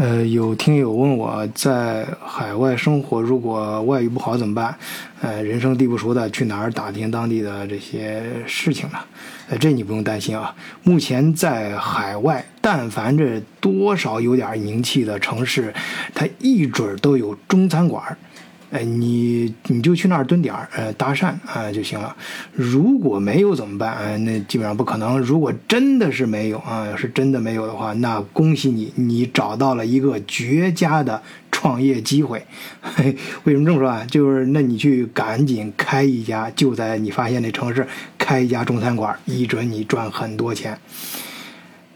呃，有听友问我在海外生活，如果外语不好怎么办？呃，人生地不熟的，去哪儿打听当地的这些事情呢？呃，这你不用担心啊。目前在海外，但凡这多少有点名气的城市，它一准儿都有中餐馆。哎，你你就去那儿蹲点儿，呃，搭讪啊就行了。如果没有怎么办？啊，那基本上不可能。如果真的是没有啊，是真的没有的话，那恭喜你，你找到了一个绝佳的创业机会。嘿为什么这么说啊？就是那你去赶紧开一家，就在你发现那城市开一家中餐馆，一准你赚很多钱。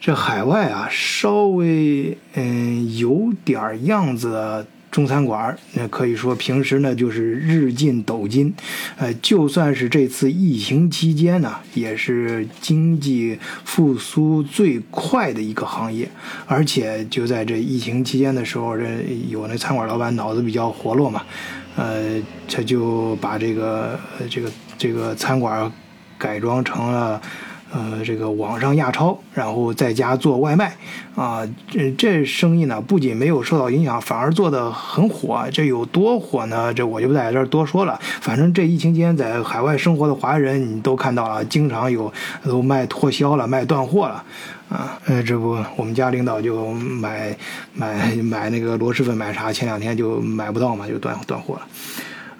这海外啊，稍微嗯有点样子。中餐馆那可以说平时呢就是日进斗金，呃，就算是这次疫情期间呢，也是经济复苏最快的一个行业。而且就在这疫情期间的时候，这有那餐馆老板脑子比较活络嘛，呃，他就把这个这个这个餐馆改装成了。呃，这个网上亚超，然后在家做外卖，啊，这这生意呢，不仅没有受到影响，反而做得很火。这有多火呢？这我就不在这儿多说了。反正这疫情期间在海外生活的华人，你都看到了，经常有都卖脱销了，卖断货了，啊，呃，这不，我们家领导就买买买那个螺蛳粉买啥，前两天就买不到嘛，就断断货了。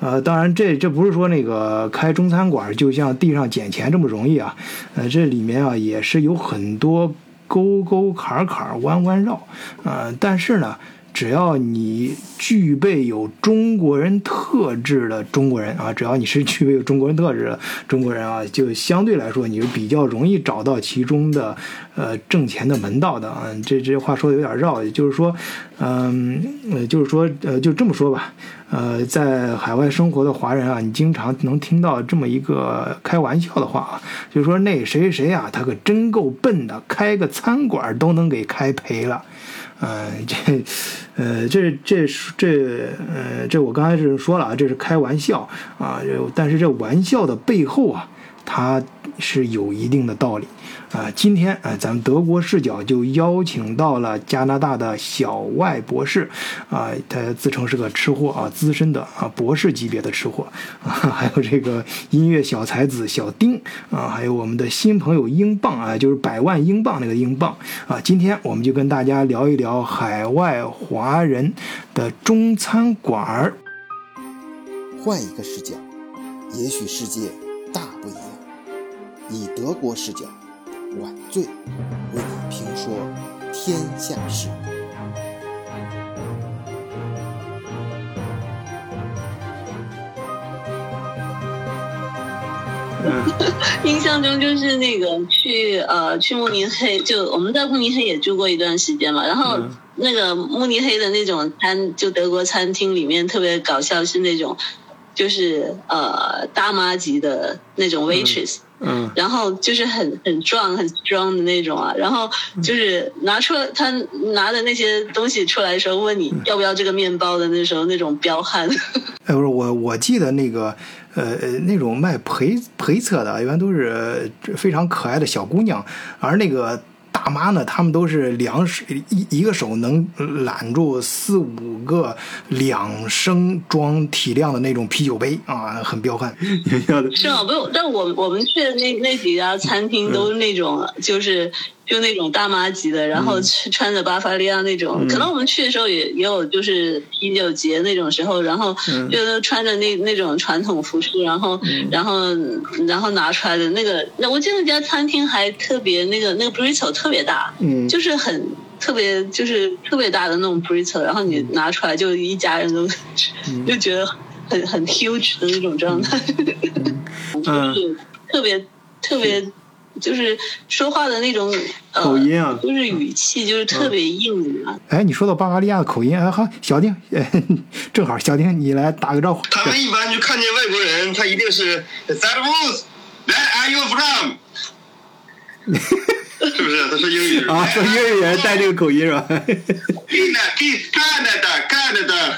呃，当然，这这不是说那个开中餐馆就像地上捡钱这么容易啊，呃，这里面啊也是有很多沟沟坎坎、弯弯绕，呃，但是呢。只要你具备有中国人特质的中国人啊，只要你是具备有中国人特质的中国人啊，就相对来说你是比较容易找到其中的呃挣钱的门道的啊。这这话说的有点绕，也就是说，嗯，呃，就是说，呃，就这么说吧，呃，在海外生活的华人啊，你经常能听到这么一个开玩笑的话啊，就是说那谁谁谁啊，他可真够笨的，开个餐馆都能给开赔了。呃，这，呃，这这这，呃，这我刚才是说了啊，这是开玩笑啊，但是这玩笑的背后啊，它是有一定的道理。啊，今天啊，咱们德国视角就邀请到了加拿大的小外博士，啊，他自称是个吃货啊，资深的啊，博士级别的吃货啊，还有这个音乐小才子小丁啊，还有我们的新朋友英镑啊，就是百万英镑那个英镑啊，今天我们就跟大家聊一聊海外华人的中餐馆儿。换一个视角，也许世界大不一样。以德国视角。晚醉为你评说天下事。印象中就是那个去呃去慕尼黑，就我们在慕尼黑也住过一段时间嘛。然后那个慕尼黑的那种餐，就德国餐厅里面特别搞笑，是那种就是呃大妈级的那种 waitress。嗯，然后就是很很壮很 strong 的那种啊，然后就是拿出他拿的那些东西出来的时候，问你要不要这个面包的那时候那种彪悍。哎，不是我我记得那个呃呃那种卖陪陪测的，一般都是非常可爱的小姑娘，而那个。大妈呢？他们都是两手一一个手能揽住四五个两升装体量的那种啤酒杯啊，很彪悍。是吗？不，但我我们去的那那几家餐厅都是那种，就是。就那种大妈级的，然后穿着巴伐利亚那种，可能我们去的时候也也有，就是啤酒节那种时候，然后就穿着那那种传统服饰，然后然后然后拿出来的那个，那我记得那家餐厅还特别那个那个 b r i t o 特别大，就是很特别就是特别大的那种 b r i t o 然后你拿出来就一家人都 就觉得很很 huge 的那种状态，就是特别特别。就是说话的那种口音啊，就是语气，就是特别硬啊。哎，你说到巴伐利亚的口音，哎，好，小丁，正好，小丁，你来打个招呼。他们一般就看见外国人，他一定是 That was Where are you from？是不是？他说英语啊，说英语也带这个口音是吧？Canada，Canada，Canada，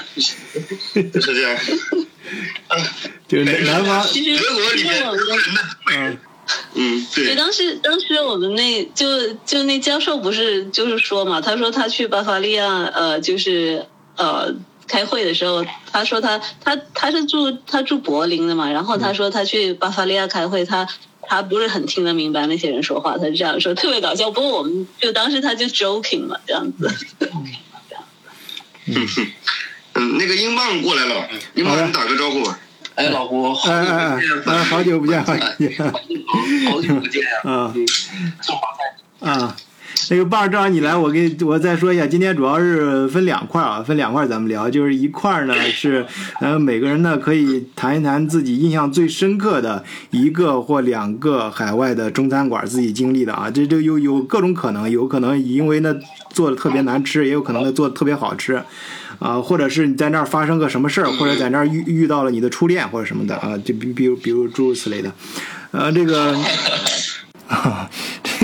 就 是这样。就是南方，德国里面，嗯。嗯，对，对，当时当时我们那就就那教授不是就是说嘛，他说他去巴伐利亚呃就是呃开会的时候，他说他他他是住他住柏林的嘛，然后他说他去巴伐利亚开会，他他不是很听得明白那些人说话，他是这样说，特别搞笑。不过我们就当时他就 joking 嘛，这样子。嗯，那个英镑过来了，英镑你打个招呼吧。哎，老胡，好哎哎哎 哎，好久不见，好久不见。好久不见！啊嗯，啊，那个棒，正好你来，我给我再说一下，今天主要是分两块啊，分两块咱们聊，就是一块呢是呃每个人呢可以谈一谈自己印象最深刻的一个或两个海外的中餐馆自己经历的啊，这这有有各种可能，有可能因为呢做的特别难吃，也有可能呢做的特别好吃。啊，或者是你在那儿发生个什么事儿，或者在那儿遇遇到了你的初恋或者什么的啊，就比比如比如诸如此类的，呃，这个。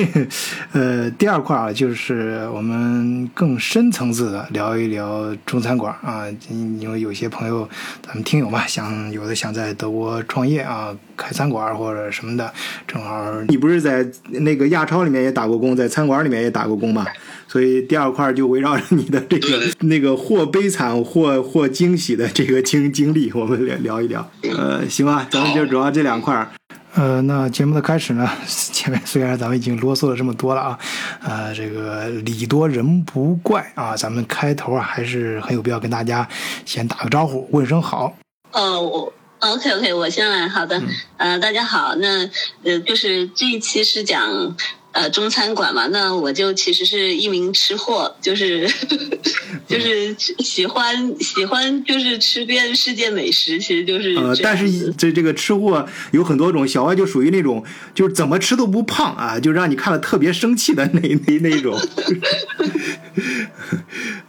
呃，第二块啊，就是我们更深层次的聊一聊中餐馆啊，因为有些朋友，咱们听友嘛，想有的想在德国创业啊，开餐馆或者什么的，正好你不是在那个亚超里面也打过工，在餐馆里面也打过工嘛，所以第二块就围绕着你的这个那个或悲惨或或惊喜的这个经经历，我们聊聊一聊。呃，行吧，咱们就主要这两块儿。呃，那节目的开始呢，前面虽然咱们已经啰嗦了这么多了啊，呃，这个礼多人不怪啊，咱们开头啊还是很有必要跟大家先打个招呼，问声好。呃，我 OK OK，我先来，好的，呃，大家好，那呃，就是这一期是讲呃中餐馆嘛，那我就其实是一名吃货，就是 就是喜欢喜欢就是吃遍世界美食，其实就是呃，但是这这个吃货有很多种，小歪就属于那种就是怎么吃都不胖啊，就让你看了特别生气的那那那种。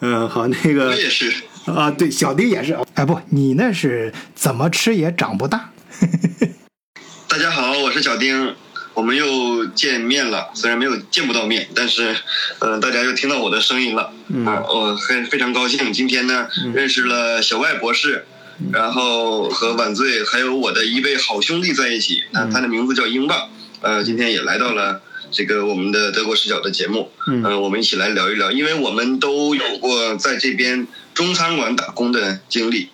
嗯，好，那个我也是，啊，对，小丁也是。哎，不，你那是怎么吃也长不大。大家好，我是小丁，我们又见面了。虽然没有见不到面，但是，呃，大家又听到我的声音了。嗯啊，我很非常高兴，今天呢，认识了小外博士，然后和晚醉还有我的一位好兄弟在一起。那他的名字叫英镑，呃，今天也来到了这个我们的德国视角的节目。嗯呃，我们一起来聊一聊，因为我们都有过在这边中餐馆打工的经历。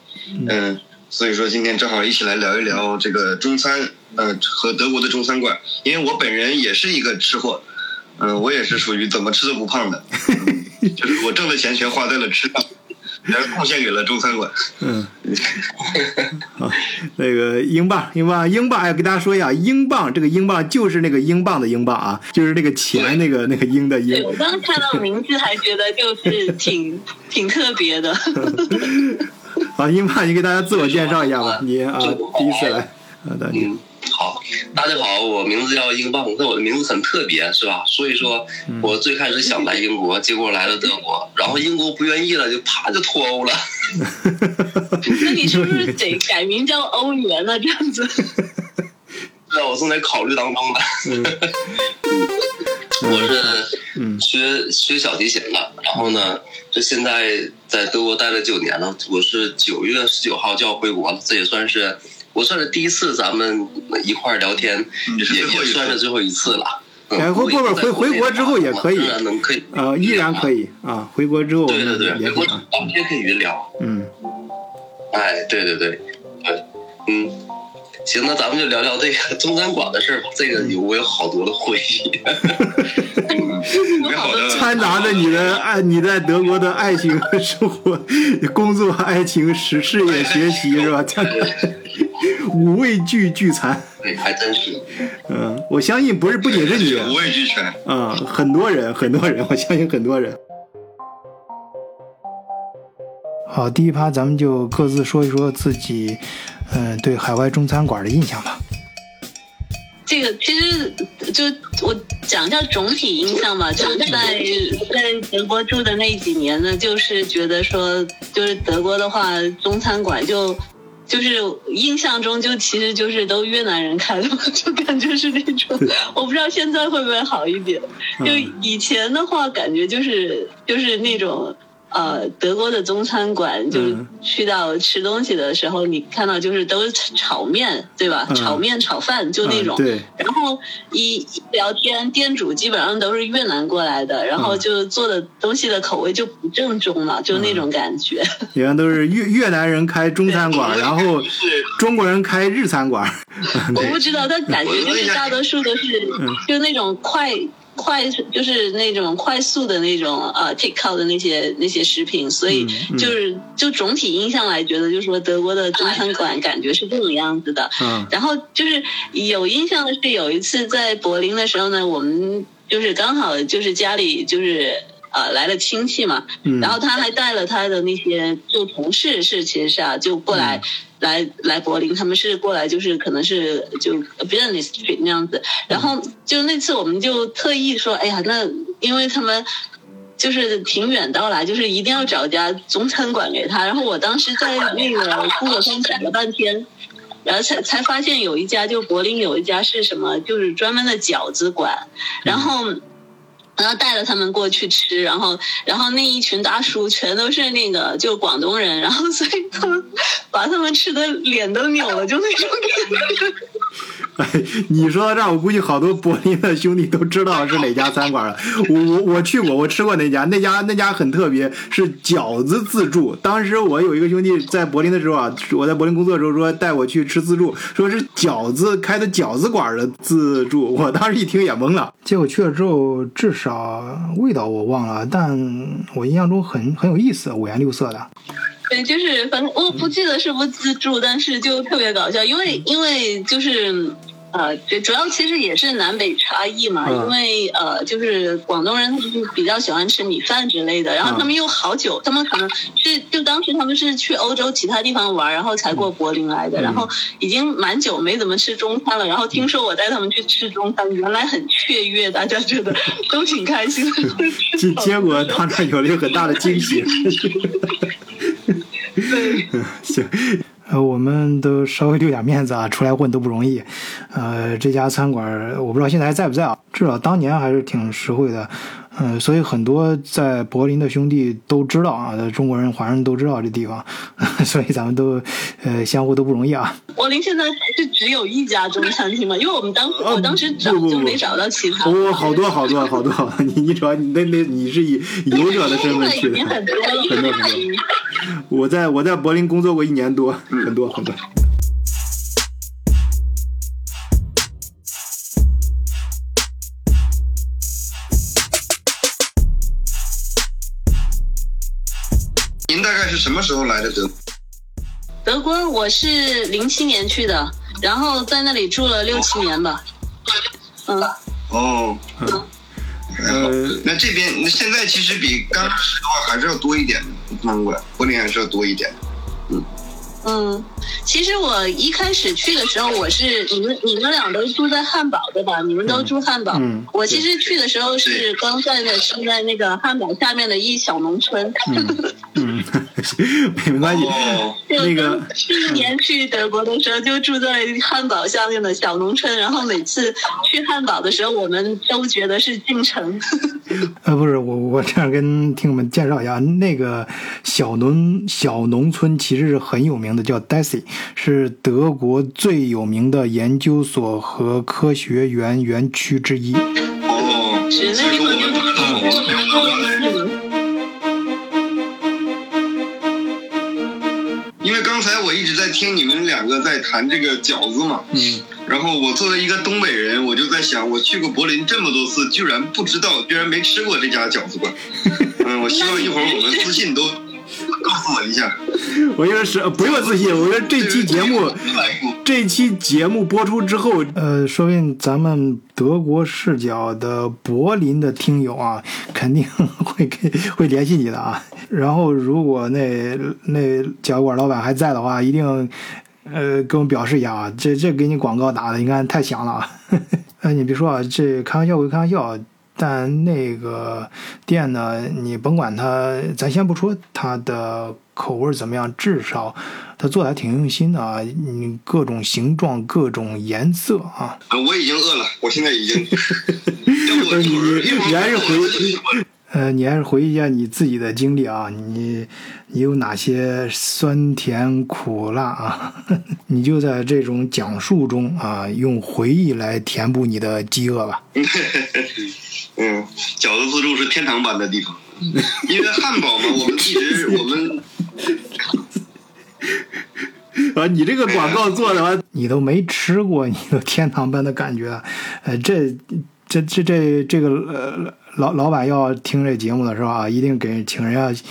嗯、所以说今天正好一起来聊一聊这个中餐，呃，和德国的中餐馆。因为我本人也是一个吃货，嗯、我也是属于怎么吃都不胖的，嗯就是我挣的钱全花在了吃上，然后贡献给了中餐馆。嗯，好，那个英镑，英镑，英镑，要，给大家说一下，英镑这个英镑就是那个英镑的英镑啊，就是那个钱那个那个英的英，。我刚刚看到名字还觉得就是挺挺特别的。好，英镑，你给大家自我介绍一下吧，你啊，第一次来，好的，你嗯，好，大家好，我名字叫英镑，那我的名字很特别，是吧？所以说，我最开始想来英国，结果来了德国，然后英国不愿意了，就啪就脱欧了。那你是不是得改名叫欧元呢？这样子？对啊，我正在考虑当中呢。我是嗯学学小提琴的，然后呢，这现在在德国待了九年了。我是九月十九号就要回国了，这也算是我算是第一次咱们一块儿聊天，也也也最后一次算是最后一次了。然后不不不回回国之后也可以当然能可以，呃，依然可。以啊，回国之后对对对，们回国当天可以云聊。嗯，哎，对对对，对，嗯，行，那咱们就聊聊这个中餐馆的事儿吧。这个有我有好多的回忆。美好的 掺杂着你的爱，你在德国的爱情和生活、工作、爱情、事事业、学习是吧？掺五味俱俱全。对，还真是。嗯，我相信不是不仅是你，五味俱全。嗯、很多人，很多人，我相信很多人。好，第一趴咱们就各自说一说自己，嗯、对海外中餐馆的印象吧。这个其实就我讲一下总体印象吧，就是在在德国住的那几年呢，就是觉得说，就是德国的话，中餐馆就就是印象中就其实就是都越南人开的，就感觉是那种，我不知道现在会不会好一点。就以前的话，感觉就是就是那种。呃，德国的中餐馆，就是去到吃东西的时候，你看到就是都是炒面，对吧？炒面、炒饭就那种。对。然后一一聊天，店主基本上都是越南过来的，然后就做的东西的口味就不正宗了，就那种感觉。一般都是越越南人开中餐馆，然后中国人开日餐馆。我不知道，但感觉就是大多数都是就那种快。快就是那种快速的那种呃 take out 的那些那些食品，所以就是就总体印象来觉得，就是说德国的中餐馆感觉是这种样子的。嗯，然后就是有印象的是有一次在柏林的时候呢，我们就是刚好就是家里就是呃来了亲戚嘛，然后他还带了他的那些就同事是其实是啊就过来。来来柏林，他们是过来就是可能是就 business trip 那样子，然后就那次我们就特意说，哎呀，那因为他们就是挺远道来，就是一定要找家中餐馆给他。然后我当时在那个 Google 上找了半天，然后才才发现有一家就柏林有一家是什么，就是专门的饺子馆，然后。然后带着他们过去吃，然后，然后那一群大叔全都是那个就广东人，然后所以他们把他们吃的脸都扭了，就那种感觉。哎，你说到这儿，我估计好多柏林的兄弟都知道是哪家餐馆了。我我我去过，我吃过那家，那家那家很特别，是饺子自助。当时我有一个兄弟在柏林的时候啊，我在柏林工作的时候说带我去吃自助，说是饺子开的饺子馆的自助。我当时一听也懵了。结果去了之后，至少味道我忘了，但我印象中很很有意思，五颜六色的。对，就是反正我不记得是不是自助，但是就特别搞笑，因为因为就是。呃，对，主要其实也是南北差异嘛，因为呃，就是广东人比较喜欢吃米饭之类的，然后他们又好久，他们可能是就当时他们是去欧洲其他地方玩，然后才过柏林来的，然后已经蛮久没怎么吃中餐了，然后听说我带他们去吃中餐，原来很雀跃，大家觉得都挺开心的。结结果他那有了一个很大的惊喜。对，行。呃，我们都稍微留点面子啊，出来混都不容易。呃，这家餐馆我不知道现在还在不在啊，至少当年还是挺实惠的。嗯，所以很多在柏林的兄弟都知道啊，中国人、华人都知道这地方，所以咱们都呃相互都不容易啊。柏林现在是只有一家中餐厅吗？因为我们当时我当时找就没找到其他。哦，好多好多好多，你你主要你那那你是以游者的身份去的，很多很多。我在我在柏林工作过一年多，很多很多。概是什么时候来的德？德国我是零七年去的，然后在那里住了六七年吧。嗯。哦。呃，那这边那现在其实比刚开始的话还是要多一点的，中国柏林还是要多一点。嗯。嗯，其实我一开始去的时候，我是你们你们俩都住在汉堡对吧？你们都住汉堡。嗯。我其实去的时候是刚在的是在那个汉堡下面的一小农村。嗯，没关系。那个去年去德国的时候，就住在汉堡下面的小农村，然后每次去汉堡的时候，我们都觉得是进城。呃，不是，我我这样跟听友们介绍一下，那个小农小农村其实是很有名的。叫 Daisy，是德国最有名的研究所和科学园园区之一。哦，因为刚才我一直在听你们两个在谈这个饺子嘛，嗯，然后我作为一个东北人，我就在想，我去过柏林这么多次，居然不知道，居然没吃过这家饺子馆。嗯，我希望一会儿我们私信都。告诉我一下，我说是不用自信。我说这期节目，这期节目播出之后，呃，说不定咱们德国视角的柏林的听友啊，肯定 会给会联系你的啊。然后如果那那饺子馆老板还在的话，一定呃跟我表示一下啊。这这给你广告打的，你看太响了啊。哎，你别说啊，这开玩笑归开玩笑。但那个店呢，你甭管它，咱先不说它的口味怎么样，至少它做的还挺用心的啊！你各种形状、各种颜色啊！我已经饿了，我现在已经。你还是回，呃，你还是回忆一下你自己的经历啊，你你有哪些酸甜苦辣啊？你就在这种讲述中啊，用回忆来填补你的饥饿吧。嗯，饺子自助是天堂般的地方，因为汉堡嘛，我们一直 我们 啊，你这个广告做的完，你都没吃过，你都天堂般的感觉，呃，这这这这这个呃老老板要听这节目的是吧？一定给请人家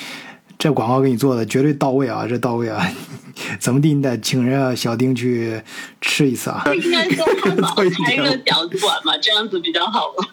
这广告给你做的绝对到位啊，这到位啊！怎么地你得请人家小丁去吃一次啊！应该做汉堡开个饺子馆嘛，这样子比较好吗？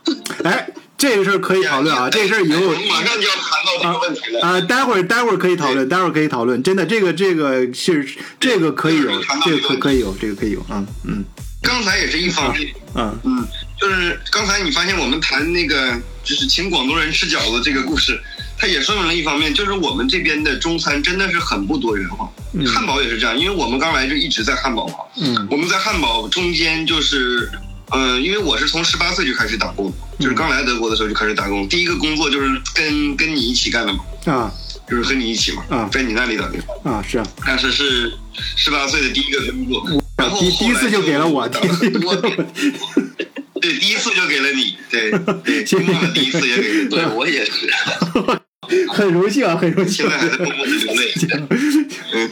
哎，这个事儿可以讨论啊，这事儿以后我们马上就要谈到这个问题了。啊，待会儿待会儿可以讨论，待会儿可以讨论。真的，这个这个是这个可以有，这个可可以有，这个可以有，啊嗯。刚才也是一方面，嗯嗯，就是刚才你发现我们谈那个就是请广东人吃饺子这个故事，它也说明了一方面，就是我们这边的中餐真的是很不多元化。汉堡也是这样，因为我们刚来就一直在汉堡嘛，嗯我们在汉堡中间就是，嗯、因为我是从十八岁就开始打工，就是刚来德国的时候就开始打工，第一个工作就是跟跟你一起干的嘛，啊。就是和你一起嘛，啊。在你那里打工，啊是啊，但是是十八岁的第一个工作，然后第第一次就给了我，打第一次就了很多给了我 对，第一次就给了你，对对，今晚的第一次也给了你，对我也是。很荣幸啊，很荣幸现。在还在默默的流泪。嗯，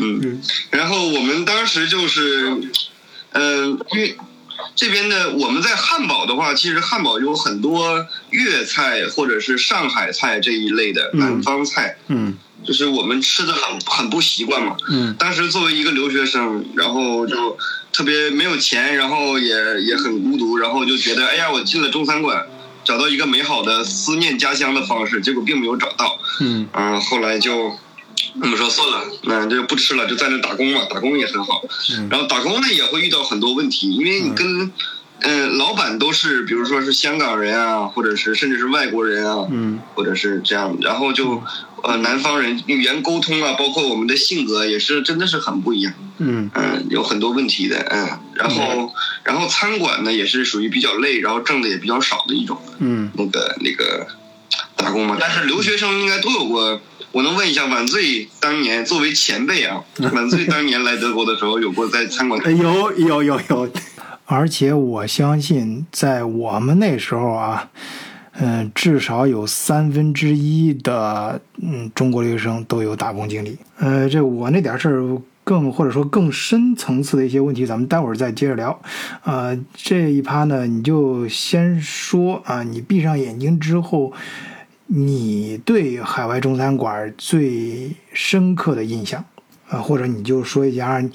嗯，然后我们当时就是，嗯、因为这边的我们在汉堡的话，其实汉堡有很多粤菜或者是上海菜这一类的嗯南方菜，嗯就是我们吃的很很不习惯嘛。嗯当时作为一个留学生，然后就特别没有钱，然后也也很孤独，然后就觉得，哎呀，我进了中餐馆，找到一个美好的思念家乡的方式，结果并没有找到。嗯嗯、后来就我们说算了，那就不吃了，就在那打工嘛，打工也很好。嗯然后打工呢也会遇到很多问题，因为你跟嗯、老板都是，比如说是香港人啊，或者是甚至是外国人啊，嗯或者是这样，然后就呃南方人语言沟通啊，包括我们的性格也是真的是很不一样，嗯嗯、有很多问题的，嗯，然后然后餐馆呢也是属于比较累，然后挣的也比较少的一种嗯那个那个打工嘛，但是留学生应该都有过。我能问一下，晚醉当年作为前辈啊，晚醉当年来德国的时候，有过在餐馆呃有有有有，而且我相信，在我们那时候啊，嗯、至少有三分之一的嗯中国留学生都有打工经历。呃，这我那点事儿更或者说更深层次的一些问题，咱们待会儿再接着聊。呃，这一趴呢，你就先说啊，你闭上眼睛之后，你对海外中餐馆最深刻的印象啊、或者你就说一家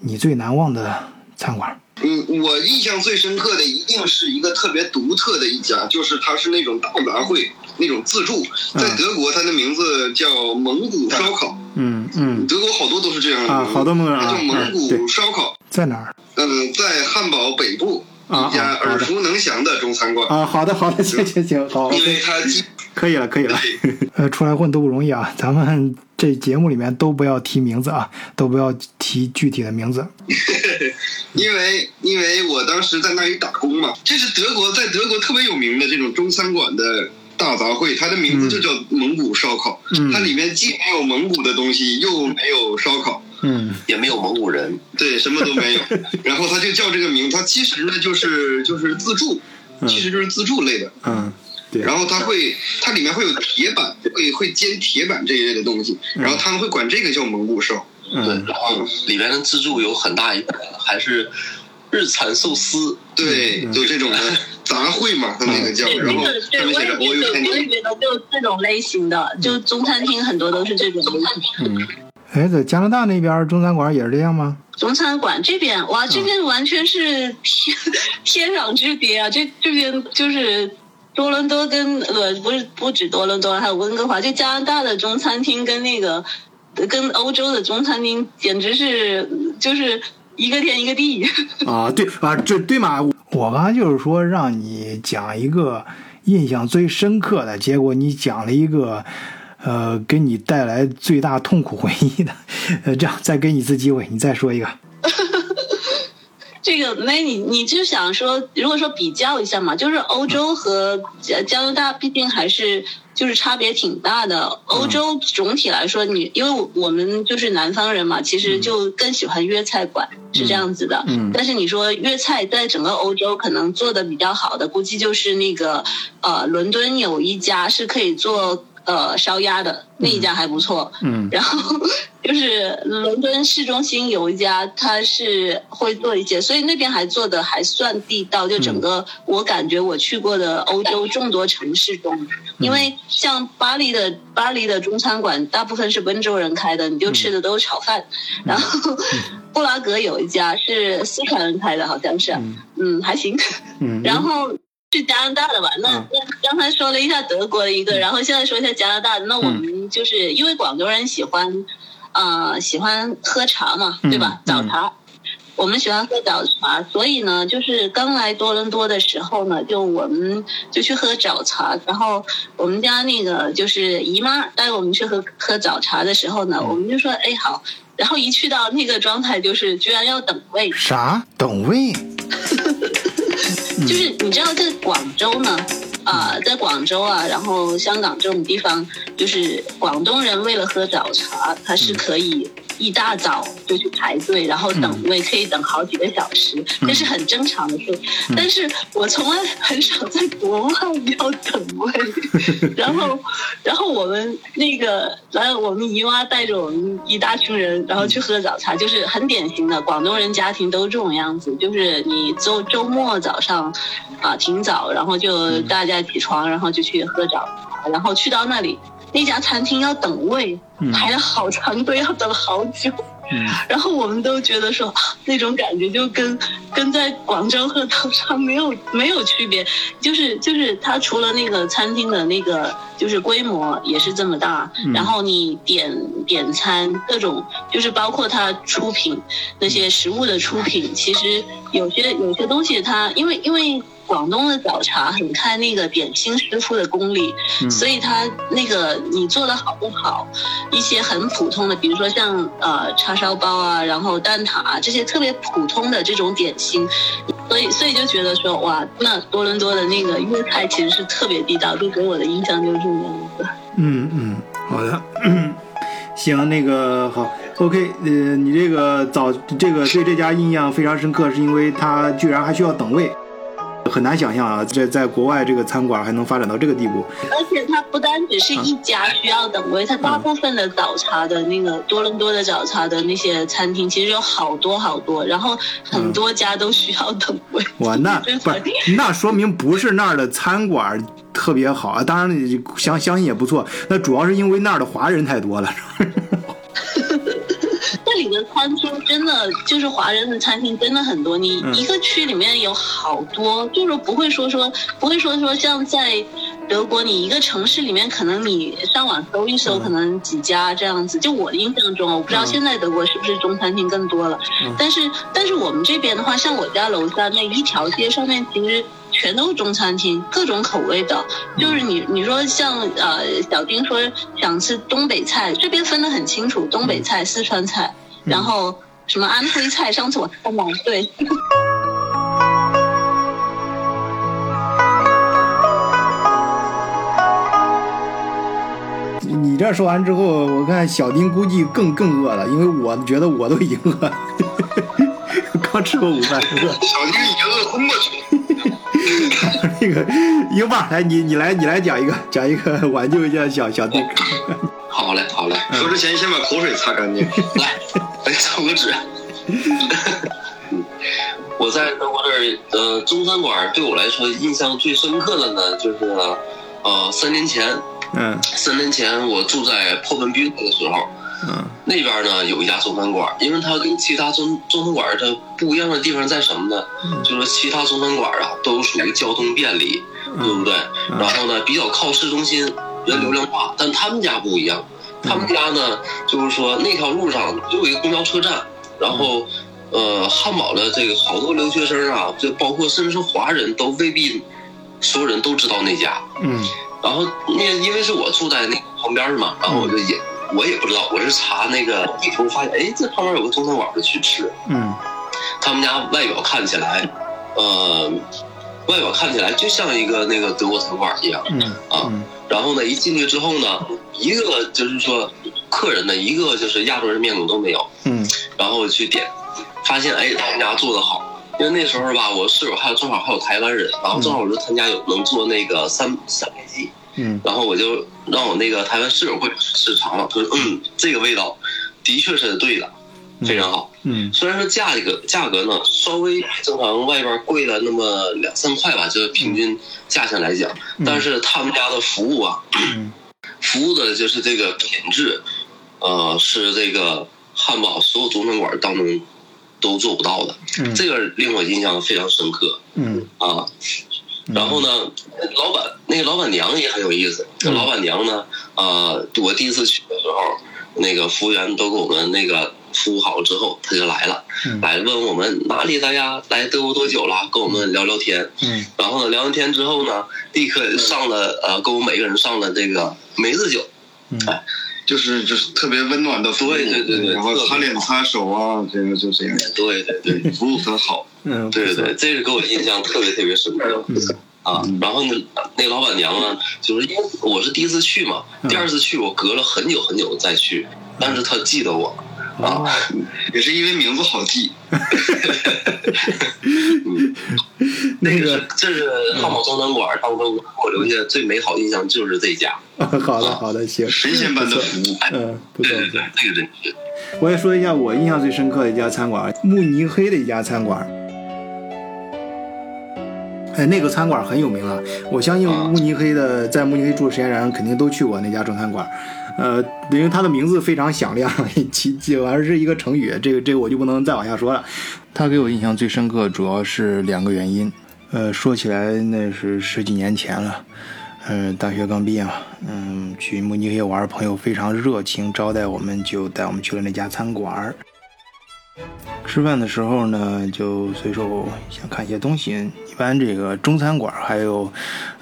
你最难忘的餐馆。嗯，我印象最深刻的一定是一个特别独特的一家，就是它是那种大杂烩那种自助，在德国它的名字叫蒙古烧烤，嗯嗯，德国好多都是这样的啊好多蒙古人啊它叫蒙古烧烤。在哪儿？嗯，在汉堡北部啊一家耳熟能详的中餐馆，啊，好的好的，行行行，好。因为它基可以了可以了。呃，出来混都不容易啊，咱们这节目里面都不要提名字啊，都不要提具体的名字。因为因为我当时在那里打工嘛，这是德国在德国特别有名的这种中餐馆的大杂烩，它的名字就叫蒙古烧烤。嗯它里面既没有蒙古的东西，又没有烧烤，嗯也没有蒙古人，对，什么都没有。然后它就叫这个名，它其实呢就是就是自助，其实就是自助类的。嗯，对，然后它会，它里面会有铁板，会会煎铁板这一类的东西，然后他们会管这个叫蒙古烧。对，嗯然后里面的自助有很大一部分还是日产寿司，对，就这种的杂烩嘛，它那个叫，然后上面写着我也觉 all you 得，can 我也 eat。觉得就这种类型的，就中餐厅很多都是这种东西。嗯，哎，在加拿大那边中餐馆也是这样吗？中餐馆这边，哇，这边完全是天 天壤之别啊！这这边就是多伦多跟呃不是不止多伦多，还有温哥华，就加拿大的中餐厅跟那个跟欧洲的中餐厅简直是就是一个天一个地。啊，对啊，这对嘛？我刚才就是说让你讲一个印象最深刻的，结果你讲了一个，呃，给你带来最大痛苦回忆的，呃，这样再给你一次机会，你再说一个。这个，那你你就想说，如果说比较一下嘛，就是欧洲和加加拿大，毕竟还是就是差别挺大的。欧洲总体来说，你因为我们就是南方人嘛，其实就更喜欢粤菜馆，是这样子的。嗯但是你说粤菜在整个欧洲可能做的比较好的，估计就是那个呃，伦敦有一家是可以做呃烧鸭的，那一家还不错。嗯然后就是伦敦市中心有一家，它是会做一些，所以那边还做的还算地道。就整个我感觉我去过的欧洲众多城市中，因为像巴黎的巴黎的中餐馆，大部分是温州人开的，你就吃的都是炒饭。然后布拉格有一家是四川人开的，好像是，嗯，还行。嗯，然后是加拿大的吧？那嗯那刚才说了一下德国的一个，然后现在说一下加拿大的。那我们就是因为广东人喜欢，呃，喜欢喝茶嘛，对吧？嗯早茶。我们喜欢喝早茶，所以呢，就是刚来多伦多的时候呢，就我们就去喝早茶。然后我们家那个就是姨妈带我们去喝喝早茶的时候呢，我们就说，哎好。然后一去到那个状态，就是居然要等位，啥等位？就是你知道，在广州呢，啊、在广州啊，然后香港这种地方，就是广东人为了喝早茶，他是可以一大早就去排队，然后等位，可以等好几个小时，这是很正常的事。但是我从来很少在国外要等位，然后，然后我们那个，然后我们姨妈带着我们一大群人，然后去喝早茶，就是很典型的广东人家庭都这种样子，就是你周周末早上啊挺早，然后就大家起床，然后就去喝早茶，然后去到那里那家餐厅要等位，排了好长队，要等好久。嗯 然后我们都觉得说，啊那种感觉就跟跟在广州和长沙没有没有区别，就是就是它除了那个餐厅的那个就是规模也是这么大，然后你点点餐各种就是包括它出品那些食物的出品，其实有些有些东西它因为因为。广东的早茶很看那个点心师傅的功力，所以他那个你做的好不好，一些很普通的，比如说像呃叉烧包啊，然后蛋挞啊这些特别普通的这种点心，所以所以就觉得说哇，那多伦多的那个粤菜其实是特别地道，就给我的印象就是这个样子。嗯嗯，好的，行，那个好，OK，呃，你这个早这个对这家印象非常深刻，是因为它居然还需要等位，很难想象啊，在在国外这个餐馆还能发展到这个地步。而且它不单只是一家需要等位，它大部分的早茶的那个多伦多的早茶的那些餐厅，其实有好多好多，然后很多家都需要等位。哇，那 不是，那说明不是那儿的餐馆特别好啊，当然相相信也不错，那主要是因为那儿的华人太多了。这里的餐厅真的就是华人的餐厅真的很多，你嗯一个区里面有好多，就是不会说说不会说说像在德国，你一个城市里面可能你上网搜一搜，可能几家这样子。就我的印象中，我不知道嗯现在德国是不是中餐厅更多了，但是但是我们这边的话，像我家楼下那一条街上面其实。全都是中餐厅，各种口味的。就是你你说像呃小丁说想吃东北菜，这边分得很清楚，东北菜、四川菜，然后什么安徽菜，上次我看到对。你这说完之后，我看小丁估计更更饿了，因为我觉得我都已经饿了，刚吃过午饭，饿。小丁已经饿昏过去了。那个英爸，来你你来你来讲一个讲一个挽救一下小小弟。好嘞，好嘞，说之前先把口水擦干净。来，来抽个纸。我在德国这儿，呃，中餐馆对我来说印象最深刻的呢，就是，呃，三年前，嗯三年前我住在破本 bühne 的时候，嗯那边呢有一家中餐馆，因为它跟其他中中餐馆它不一样的地方在什么呢？就是其他中餐馆啊都属于交通便利，对不对？然后呢比较靠市中心，人流量大，但他们家不一样，他们家呢就是说那条路上就有一个公交车站，然后。呃，汉堡的这个好多留学生啊，就包括甚至是华人都未必所有人都知道那家。嗯然后那因为是我住在那旁边嘛，然后我就也我也不知道，我是查那个地图发现，哎，这旁边有个中餐馆，就去吃。嗯。他们家外表看起来，呃，外表看起来就像一个那个德国餐馆一样，嗯啊，然后呢，一进去之后呢，一个就是说客人呢一个就是亚洲人面孔都没有，嗯。然后去点，发现哎他们家做的好，因为那时候吧，我室友还有正好还有台湾人，然后正好我就他们家有能做那个三三杯鸡，嗯然后我就让我那个台湾室友过去试尝了，他说嗯。这个味道的确是对的，非常好。嗯。虽然说价格价格呢稍微比正常外边贵了那么两三块吧，就是平均价钱来讲，但是他们家的服务啊，嗯。服务的就是这个品质，呃，是这个汉堡所有中餐馆当中都做不到的，嗯。这个令我印象非常深刻。嗯。啊。然后呢，老板那个老板娘也很有意思。嗯。老板娘呢，呃，我第一次去的时候，那个服务员都给我们那个服务好了之后，她就来了，嗯。来问我们哪里的呀，来德国多久了，跟我们聊聊天。嗯。然后呢，聊完天之后呢，立刻上了呃，给我们每个人上了这个梅子酒。嗯。就是就是特别温暖的服务，对对对对然后擦脸擦手啊，这个就这样，对对对，服务很好。嗯，对对对，这个给我印象特别特别深刻。啊，然后呢，那个老板娘呢，就是因为我是第一次去嘛，第二次去我隔了很久很久再去，但是她记得我，啊，也是因为名字好记。那个这是汉堡中餐馆当中给我留下最美好印象就是这家，好的好的行，神仙般的服务，嗯对对对，，这个真是。我也说一下我印象最深刻的一家餐馆，慕尼黑的一家餐馆。哎，那个餐馆很有名啊！我相信慕尼黑的，在慕尼黑住的时间人肯定都去过那家中餐馆。呃，因为它的名字非常响亮，其其而是一个成语，这个这个我就不能再往下说了。它给我印象最深刻，主要是两个原因。呃，说起来那是十几年前了，嗯、大学刚毕业嘛，嗯，去慕尼黑玩，朋友非常热情招待我们，就带我们去了那家餐馆儿。吃饭的时候呢，就随手想看一些东西。一般这个中餐馆还有，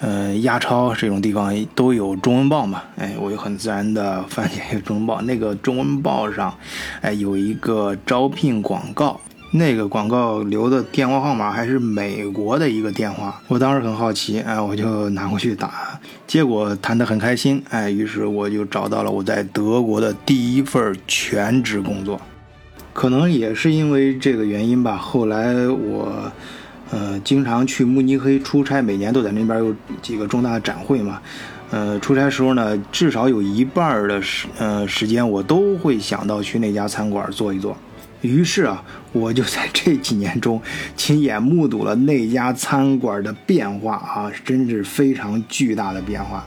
呃，亚超这种地方都有中文报嘛。哎，我就很自然的翻起一个中文报，那个中文报上，哎，有一个招聘广告。那个广告留的电话号码还是美国的一个电话，我当时很好奇，哎，我就拿过去打，结果谈得很开心，哎，于是我就找到了我在德国的第一份全职工作。可能也是因为这个原因吧，后来我，呃，经常去慕尼黑出差，每年都在那边有几个重大的展会嘛。呃，出差时候呢，至少有一半的时呃时间，我都会想到去那家餐馆坐一坐。于是啊，我就在这几年中亲眼目睹了那家餐馆的变化啊，真是非常巨大的变化。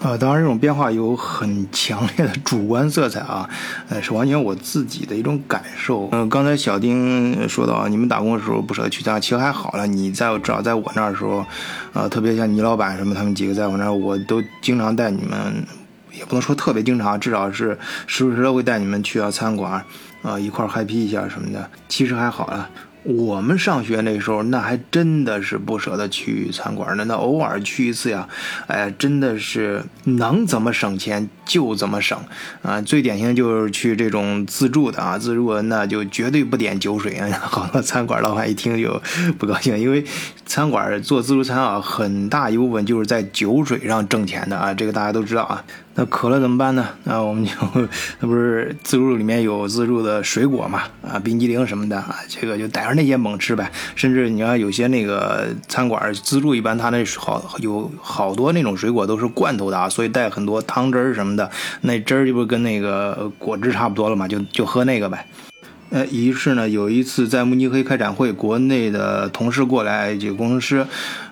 呃，当然这种变化有很强烈的主观色彩啊，呃，是完全我自己的一种感受。嗯、刚才小丁说到，你们打工的时候不舍得去家，其实还好了。你在至少在我那儿的时候，呃，特别像倪老板什么他们几个在我那儿，我都经常带你们，也不能说特别经常，至少是时不时的会带你们去啊餐馆，啊、一块儿 happy 一下什么的。其实还好了。我们上学那时候，那还真的是不舍得去餐馆呢。那偶尔去一次呀，哎，真的是能怎么省钱就怎么省啊。最典型就是去这种自助的啊，自助那就绝对不点酒水啊。好多餐馆老板一听就不高兴，因为餐馆做自助餐啊，很大一部分就是在酒水上挣钱的啊，这个大家都知道啊。那渴了怎么办呢？那我们就那不是自助里面有自助的水果嘛？啊，冰激凌什么的啊，这个就逮着那些猛吃呗。甚至你要有些那个餐馆自助，一般他那好有好多那种水果都是罐头的啊，所以带很多汤汁儿什么的，那汁儿就不跟那个果汁差不多了嘛，就就喝那个呗。呃，于是呢，有一次在慕尼黑开展会，国内的同事过来，几个工程师，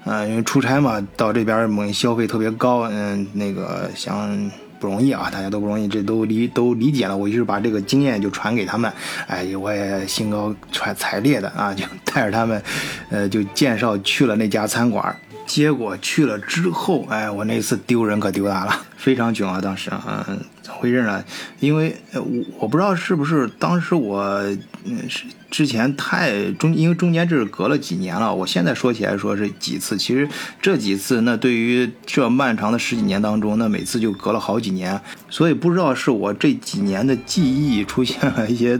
呃，因为出差嘛，到这边儿消费特别高，嗯、那个想不容易啊，大家都不容易，这都理都理解了。我于是把这个经验就传给他们，哎，我也兴高采采烈的啊，就带着他们，呃，就介绍去了那家餐馆。结果去了之后，哎，我那次丢人可丢大了。非常囧啊！当时啊，怎么回事呢？因为我我不知道是不是当时我嗯是。之前太中，因为中间这是隔了几年了。我现在说起来说是几次，其实这几次那对于这漫长的十几年当中，那每次就隔了好几年，所以不知道是我这几年的记忆出现了一些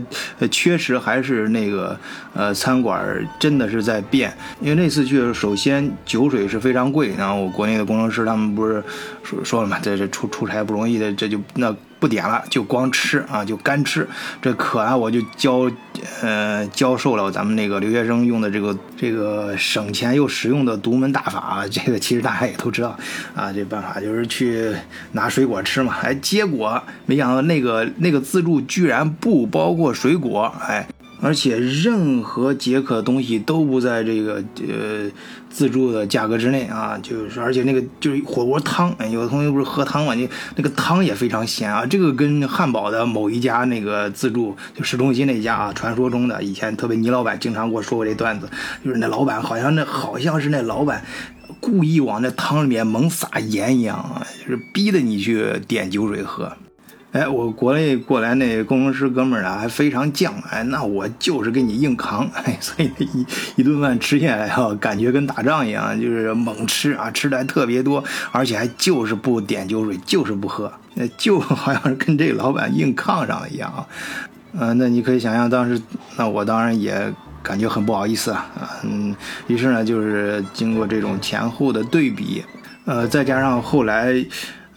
缺失，还是那个呃餐馆真的是在变。因为那次去，首先酒水是非常贵，然后我国内的工程师他们不是说说了嘛，这这出出差不容易的，这就那。不点了，就光吃啊，就干吃。这可啊，我就教，呃，教授了咱们那个留学生用的这个这个省钱又实用的独门大法。啊这个其实大家也都知道啊，这办法就是去拿水果吃嘛。哎，结果没想到那个那个自助居然不包括水果，哎。而且任何解渴东西都不在这个呃自助的价格之内啊，就是而且那个就是火锅汤，有的同学不是喝汤嘛，你那个汤也非常咸啊。这个跟汉堡的某一家那个自助，就市中心那家啊，传说中的以前特别倪老板经常给我说过这段子，就是那老板好像那好像是那老板故意往那汤里面猛撒盐一样啊，就是逼着你去点酒水喝。哎，我国内过来那工程师哥们儿啊，还非常犟，哎，那我就是给你硬扛，哎，所以一一顿饭吃下来啊，感觉跟打仗一样，就是猛吃啊，吃的还特别多，而且还就是不点酒水，就是不喝，就 好像是跟这个老板硬抗上了一样啊。嗯，那你可以想象当时，那我当然也感觉很不好意思啊，嗯，于是呢，就是经过这种前后的对比，呃，再加上后来。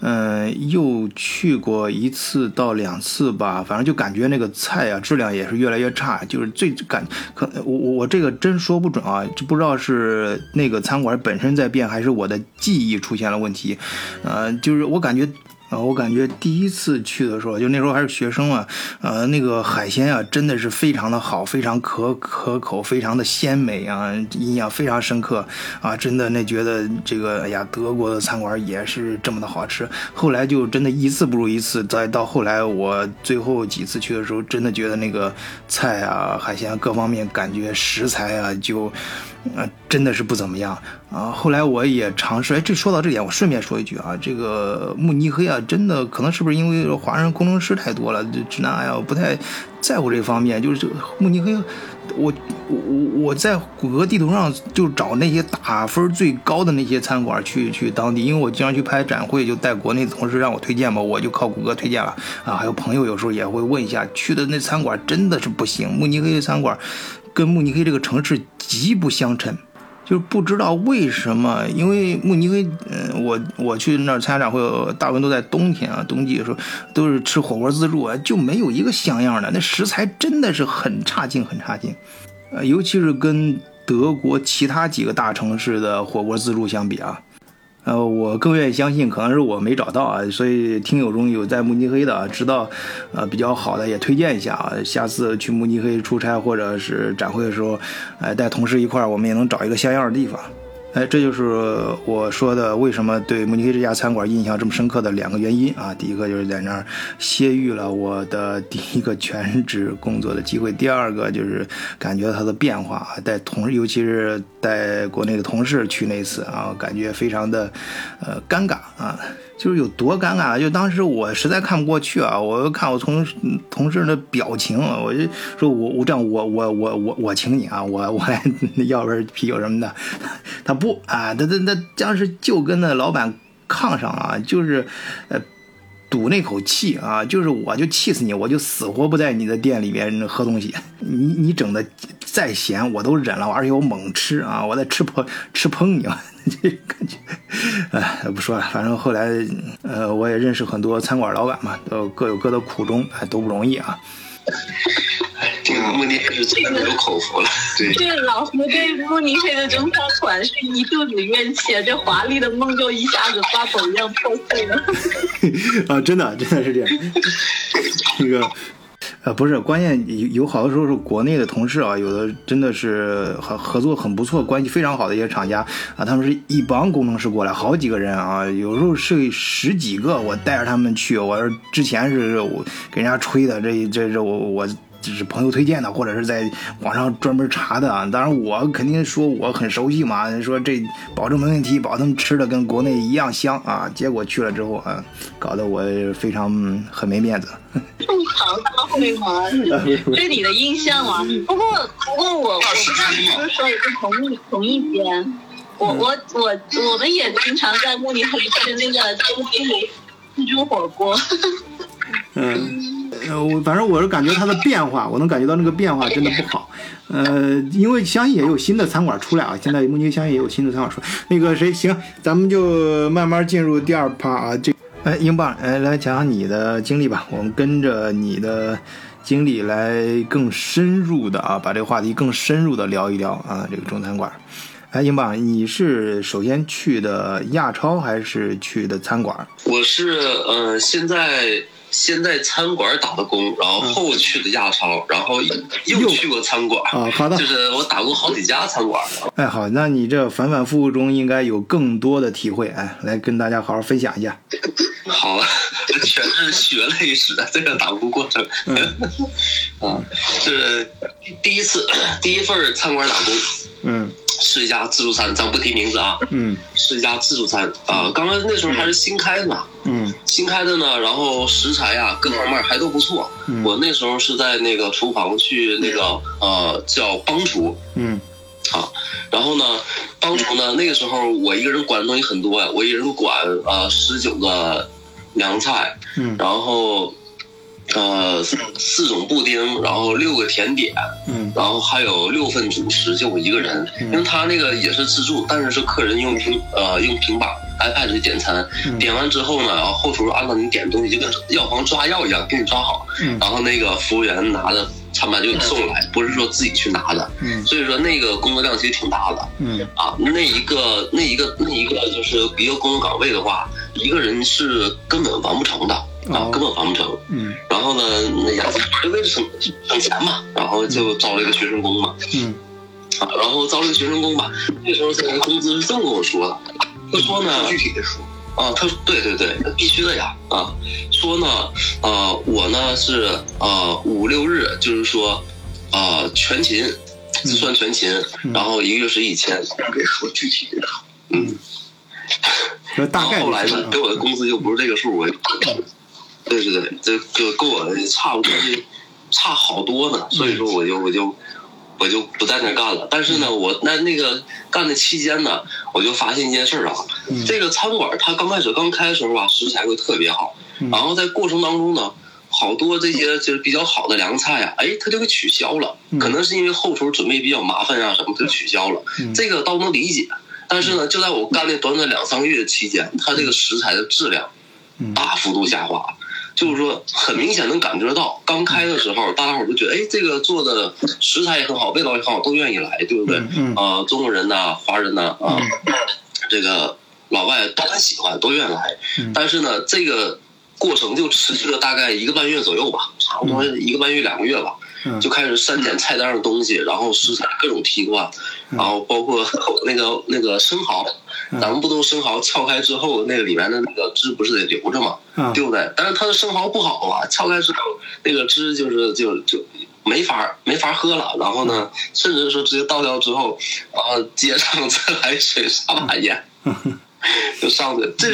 嗯，又去过一次到两次吧，反正就感觉那个菜啊质量也是越来越差，就是最感可我我我这个真说不准啊，就不知道是那个餐馆本身在变，还是我的记忆出现了问题，呃，就是我感觉。啊，我感觉第一次去的时候，就那时候还是学生嘛，呃，那个海鲜啊，真的是非常的好，非常可可口，非常的鲜美啊，印象非常深刻啊，真的那觉得这个，哎呀，德国的餐馆也是这么的好吃。后来就真的一次不如一次，再到后来我最后几次去的时候，真的觉得那个菜啊、海鲜各方面感觉食材啊就。啊，真的是不怎么样啊！后来我也尝试，哎，这说到这点，我顺便说一句啊，这个慕尼黑啊，真的可能是不是因为华人工程师太多了，直男呀不太在乎这方面。就是这个慕尼黑，我我我在谷歌地图上就找那些打分最高的那些餐馆去去当地，因为我经常去拍展会，就带国内的同事让我推荐嘛，我就靠谷歌推荐了啊。还有朋友有时候也会问一下，去的那餐馆真的是不行，慕尼黑的餐馆。跟慕尼黑这个城市极不相称，就是不知道为什么，因为慕尼黑，嗯，我我去那儿参加展会，大部分都在冬天啊，冬季的时候都是吃火锅自助啊，就没有一个像样的，那食材真的是很差劲，很差劲，呃，尤其是跟德国其他几个大城市的火锅自助相比啊。呃，我更愿意相信，可能是我没找到啊，所以听友中有在慕尼黑的，知道，呃，比较好的也推荐一下啊。下次去慕尼黑出差或者是展会的时候，哎，带同事一块儿，我们也能找一个像样的地方。哎，这就是我说的为什么对慕尼黑这家餐馆印象这么深刻的两个原因啊。第一个就是在那儿歇遇了我的第一个全职工作的机会，第二个就是感觉它的变化，带同尤其是带国内的同事去那次啊，感觉非常的呃尴尬啊。就是有多尴尬，就当时我实在看不过去啊！我看我同同事那表情，我就说我我这样我我我我我请你啊，我我来要瓶啤酒什么的，他不啊，他他他当时就跟那老板抗上啊，就是呃赌那口气啊，就是我就气死你，我就死活不在你的店里面喝东西，你你整的再咸我都忍了，而且我猛吃啊，我在吃破吃烹你啊。这感觉，哎，不说了，反正后来，呃，我也认识很多餐馆老板嘛，都各有各的苦衷，哎，都不容易啊。哎，这个慕尼黑是真的有口福了。对，这老胡对慕尼黑的中餐馆是一肚子怨气，这华丽的梦就一下子花狗一样破碎了。啊，真的，真的是这样。那个。呃，不是，关键有有好多时候是国内的同事啊，有的真的是合合作很不错，关系非常好的一些厂家啊，他们是一帮工程师过来，好几个人啊，有时候是十几个，我带着他们去，我之前是我给人家吹的，这这这我我就是朋友推荐的，或者是在网上专门查的啊。当然，我肯定说我很熟悉嘛，说这保证没问题，保证吃的跟国内一样香啊。结果去了之后啊，搞得我非常很没面子。吐槽大会吗？对你的印象嘛。不过不过我我不知道你是不是说的是同一同一间。我我我我们也经常在慕尼黑吃那个东京自助火锅。嗯，呃，我反正我是感觉它的变化，我能感觉到那个变化真的不好。呃，因为相信也有新的餐馆出来啊，现在慕尼黑相信也有新的餐馆出来。那个谁，行，咱们就慢慢进入第二趴啊。这，哎，英镑，哎，来讲讲你的经历吧。我们跟着你的经历来更深入的啊，把这个话题更深入的聊一聊啊，这个中餐馆。哎，英镑，你是首先去的亚超还是去的餐馆？我是呃，现在先在餐馆打的工，然后后去的亚超，然后又去过餐馆啊。好的，就是我打过好几家餐馆。哎，好，那你这反反复复中应该有更多的体会，哎，来跟大家好好分享一下。好，这全是血泪史的这个打工过程。啊，是第一次 第一份餐馆打工。嗯。是一家自助餐，咱不提名字啊。嗯，是一家自助餐啊。刚刚那时候还是新开的嘛。嗯，新开的呢，然后食材呀各方面还都不错。我那时候是在那个厨房去那个呃叫帮厨。嗯，啊，然后呢帮厨呢那个时候我一个人管的东西很多呀，我一人管呃十九个凉菜。嗯，然后。呃，四种布丁，然后六个甜点，嗯，然后还有六份主食，就我一个人，因为他那个也是自助，但是是客人用平呃用平板 iPad 去点餐，点完之后呢，然后后厨按照你点的东西，就跟药房抓药一样给你抓好，然后那个服务员拿着餐盘就给你送来，不是说自己去拿的，嗯。所以说那个工作量其实挺大的，嗯，啊，那一个那一个那一个就是一个工作岗位的话，一个人是根本完不成的。啊，根本完不成。嗯，然后呢，那呀，为了省省钱嘛，然后就招了一个学生工嘛。嗯，啊，然后招了个学生工吧。那时候他那个工资是这么跟我说的，他说呢，具体的说，啊，他说对对对，必须的呀。啊，说呢，啊，我呢是啊五六日，就是说啊全勤，算全勤，然后一个月是一千。别说具体的说，嗯。大概后来呢，给我的工资又不是这个数，我。对对对，这就跟我差不多，差好多呢。所以说，我就我就我就不在那干了。但是呢，我那那个干的期间呢，我就发现一件事啊，这个餐馆它刚开始刚开的时候吧，食材会特别好，然后在过程当中呢，好多这些就是比较好的凉菜啊，哎，它就给取消了。可能是因为后厨准备比较麻烦啊，什么就取消了。这个倒能理解。但是呢，就在我干那短短两三个月期间，它这个食材的质量大幅度下滑。就是说，很明显能感觉到，刚开的时候，大家伙都觉得，哎，这个做的食材也很好，味道也很好，都愿意来，对不对？嗯。啊，中国人呐，华人呐，啊，这个老外都很喜欢，都愿意来。但是呢，这个过程就持续了大概一个半月左右吧，差不多一个半月两个月吧，就开始删减菜单上的东西，然后食材各种替换，然后包括 那个那个生蚝。咱们不都生蚝撬开之后，那个里面的那个汁不是得留着吗？对不对？但是它的生蚝不好啊，撬开之后那个汁就是就就没法没法喝了。然后呢，甚至说直接倒掉之后，然后接上 自来水撒把盐，就上去。这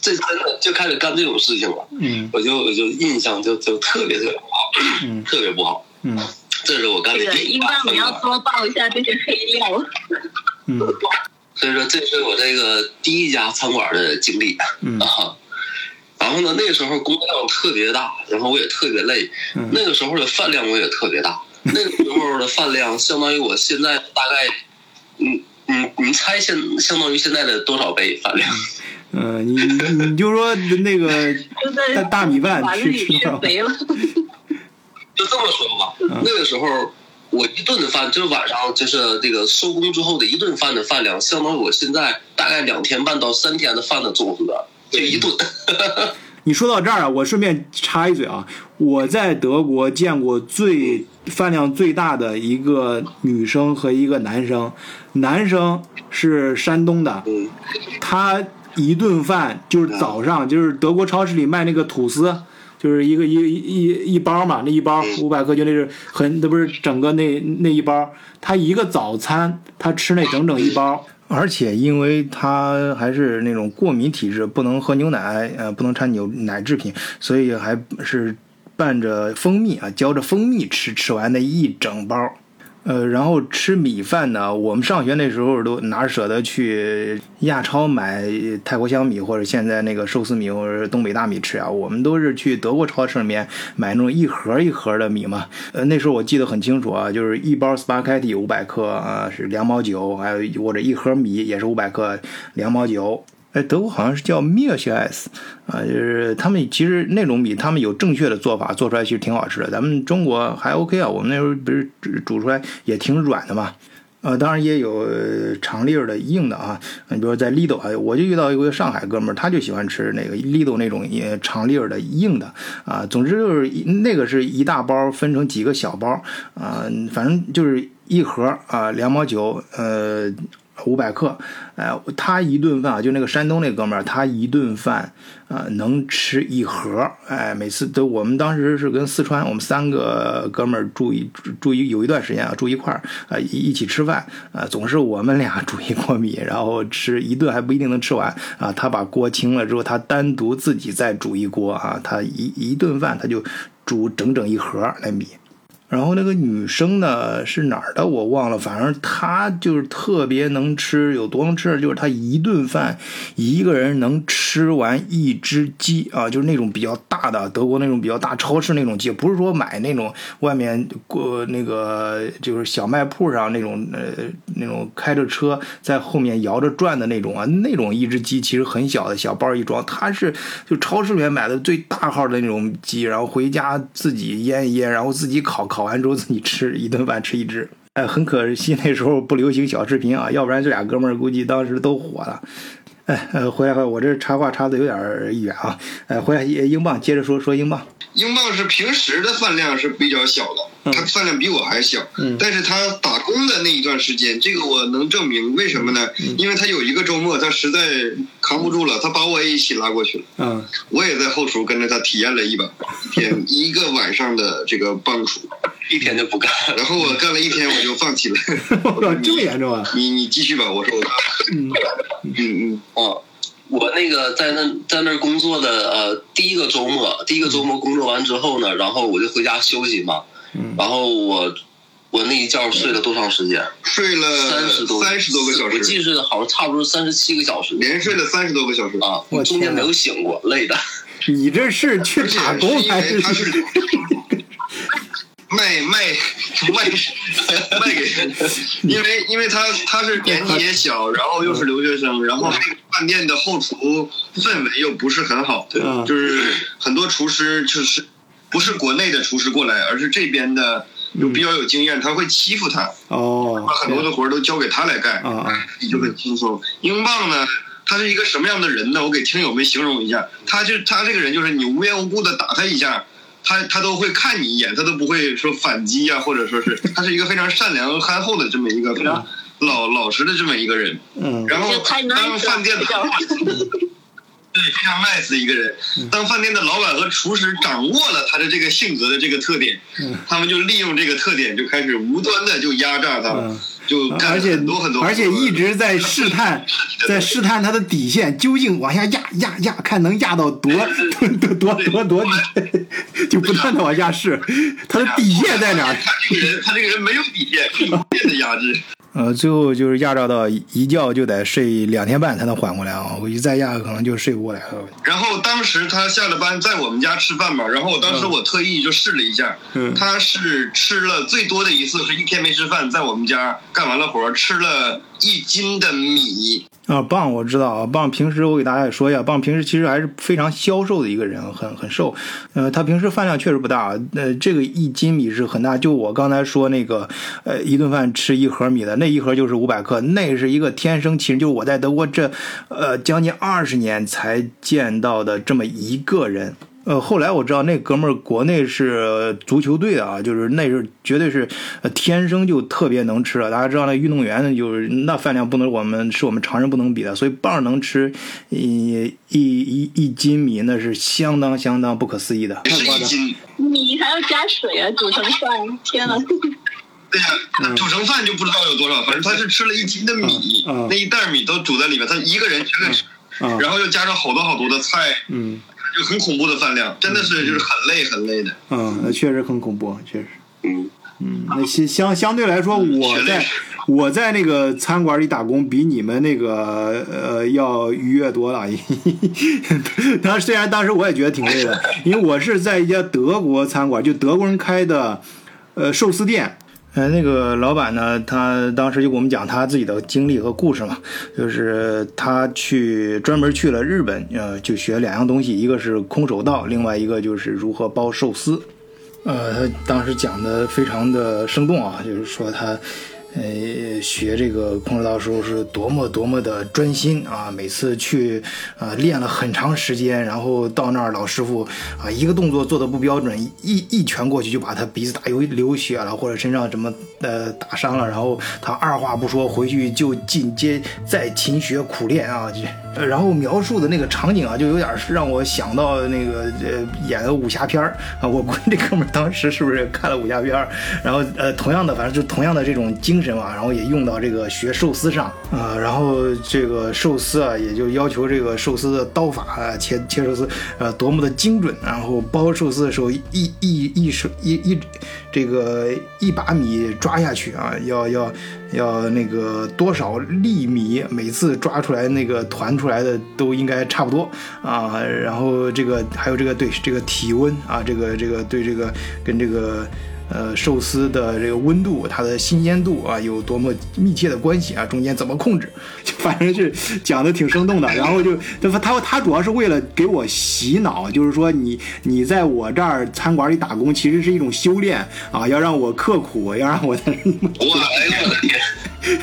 这真的就开始干这种事情了。嗯，我就我就印象就就特别特别不好，嗯，特别不好。嗯，这是我干的第一。一般你要多报一下这些黑料。嗯。所以说，这是我这个第一家餐馆的经历啊。然后呢，那个时候工作量特别大，然后我也特别累。那个时候的饭量我也特别大。那个时候的饭量相当于我现在大概，嗯嗯，你猜现相当于现在的多少倍饭量？嗯，你你就说那个 大大米饭吃吃了。就这么说吧，那个时候。我一顿的饭就是晚上，就是这个收工之后的一顿饭的饭量，相当于我现在大概两天半到三天的饭的总和，就一顿。你说到这儿啊，我顺便插一嘴啊，我在德国见过最饭量最大的一个女生和一个男生，男生是山东的，他一顿饭就是早上就是德国超市里卖那个吐司。就是一个一一一包嘛，那一包五百克就那是很，那不是整个那那一包，他一个早餐他吃那整整一包。而且因为他还是那种过敏体质，不能喝牛奶，呃，不能掺牛奶制品，所以还是拌着蜂蜜啊，浇着蜂蜜吃，吃完那一整包。呃，然后吃米饭呢，我们上学那时候都哪舍得去亚超买泰国香米或者现在那个寿司米或者东北大米吃啊？我们都是去德国超市里面买那种一盒一盒的米嘛。呃，那时候我记得很清楚啊，就是一包斯巴凯蒂五百克啊是两毛九，还有或者一盒米也是五百克两毛九。哎，德国好像是叫 m i l c h s 啊，就是他们其实那种米，他们有正确的做法，做出来其实挺好吃的。咱们中国还 OK 啊，我们那时候不是煮出来也挺软的嘛。呃，当然也有长粒儿的硬的啊。你比如说在 Lido 啊，我就遇到一个上海哥们儿，他就喜欢吃那个 Lido 那种也长粒儿的硬的啊。总之就是那个是一大包分成几个小包啊，反正就是一盒啊，两毛九，呃。五百克，哎，他一顿饭啊，就那个山东那哥们儿，他一顿饭啊能吃一盒，哎，每次都我们当时是跟四川，我们三个哥们儿住一住一有一段时间啊，住一块儿啊一一起吃饭啊，总是我们俩煮一锅米，然后吃一顿还不一定能吃完啊，他把锅清了之后，他单独自己再煮一锅啊，他一一顿饭他就煮整整一盒那米。然后那个女生呢是哪儿的我忘了，反正她就是特别能吃，有多能吃就是她一顿饭一个人能吃完一只鸡啊，就是那种比较大的德国那种比较大超市那种鸡，不是说买那种外面过那个就是小卖铺上那种呃那种开着车在后面摇着转的那种啊，那种一只鸡其实很小的小包一装，她是就超市里面买的最大号的那种鸡，然后回家自己腌一腌，然后自己烤烤。烤完之后自己吃一顿饭吃一只，哎，很可惜那时候不流行小视频啊，要不然这俩哥们儿估计当时都火了。哎，呃，回来我这插话插的有点远啊，哎，回来英镑接着说说英镑。英镑是平时的饭量是比较小的，他饭量比我还小。嗯，但是他打工的那一段时间，这个我能证明，为什么呢？因为他有一个周末，他实在扛不住了，他把我也一起拉过去了。嗯，我也在后厨跟着他体验了一把，天一个晚上的这个帮厨，一天就不干。然后我干了一天，我就放弃了。这么严重啊？你你继续吧，我说我。嗯嗯嗯 哦。我那个在那在那儿工作的呃第一个周末，第一个周末工作完之后呢，然后我就回家休息嘛。嗯。然后我我那一觉睡了多长时间？睡了三十多三十多个小时。我记是好像差不多三十七个小时。连睡了三十多个小时啊！我中间没有醒过，累的。你这是去打工还是？卖卖卖 卖给人，因为因为他他是年纪也小，然后又是留学生，然后那个饭店的后厨氛围又不是很好，对就是很多厨师就是不是国内的厨师过来，而是这边的有比较有经验，他会欺负他，哦，把很多的活都交给他来干，你就很轻松。英镑呢，他是一个什么样的人呢？我给听友们形容一下，他就他这个人就是你无缘无故的打他一下。他他都会看你一眼，他都不会说反击啊，或者说是他是一个非常善良憨厚的这么一个非常老老实的这么一个人。嗯。然后当饭店的 对非常 nice 的一个人，当饭店的老板和厨师掌握了他的这个性格的这个特点，他们就利用这个特点就开始无端的就压榨他。就而且很多很多，而且一直在试探，在试探他的底线，究竟往下压压压，看能压到多 多多多多底，就不断的往下试，他的底线在哪？他这个人，他这个人没有底线，无限的压制。呃，最后就是压榨到一觉就得睡两天半才能缓过来啊！我一再压可能就睡不过来了。然后当时他下了班在我们家吃饭嘛，然后我当时我特意就试了一下，他是吃了最多的一次是一天没吃饭，在我们家干完了活吃了一斤的米。啊，棒我知道啊，棒平时我给大家也说一下，棒平时其实还是非常消瘦的一个人，很很瘦。呃，他平时饭量确实不大，呃，这个一斤米是很大。就我刚才说那个，呃，一顿饭吃一盒米的那一盒就是五百克，那是一个天生其实，就是我在德国这，呃，将近二十年才见到的这么一个人。呃，后来我知道那哥们儿国内是足球队的啊，就是那是绝对是呃天生就特别能吃了。大家知道那运动员就是那饭量不能我们是我们常人不能比的，所以棒能吃一一一一斤米那是相当相当不可思议的。是一斤，米还要加水啊，煮成饭，天呐！对呀、煮成饭就不知道有多少，反正他是吃了一斤的米，嗯嗯那一袋米都煮在里面，他一个人全给吃，嗯然后又加上好多好多的菜，嗯就很恐怖的饭量，真的是就是很累很累的。嗯，那确实很恐怖，确实。嗯，嗯，那相相相对来说，我在我在那个餐馆里打工，比你们那个呃要愉悦多了。当然，虽然当时我也觉得挺累的，因为我是在一家德国餐馆，就德国人开的呃寿司店。呃，那个老板呢，他当时就给我们讲他自己的经历和故事嘛，就是他去专门去了日本，呃，就学两样东西，一个是空手道，另外一个就是如何包寿司。呃，他当时讲的非常的生动啊，就是说他，呃，学这个空手道时候是多么多么的专心啊，每次去啊、练了很长时间，然后到那儿老师傅啊一个动作做的不标准，一一拳过去就把他鼻子打流流血了，或者身上什么呃打伤了，然后他二话不说回去就进阶再勤学苦练啊，这然后描述的那个场景啊，就有点让我想到那个呃演的武侠片啊，我估计这哥们当时是不是看了武侠片，然后呃同样的反正就同样的这种精神嘛，然后也用到这个学寿司上啊、然后这个寿司啊也就要求这个寿司的刀法啊切切寿司呃多么的精准，然后包寿司的时候一一一手一一这个一把米抓下去啊，要要要那个多少粒米，每次抓出来那个团出来的都应该差不多啊。然后这个还有这个对这个体温啊，这个这个对这个跟这个。呃，寿司的这个温度，它的新鲜度啊，有多么密切的关系啊？中间怎么控制？就反正是讲的挺生动的，然后就他他他主要是为了给我洗脑，就是说你你在我这儿餐馆里打工，其实是一种修炼啊，要让我刻苦，要让我在这我哎呦我的天！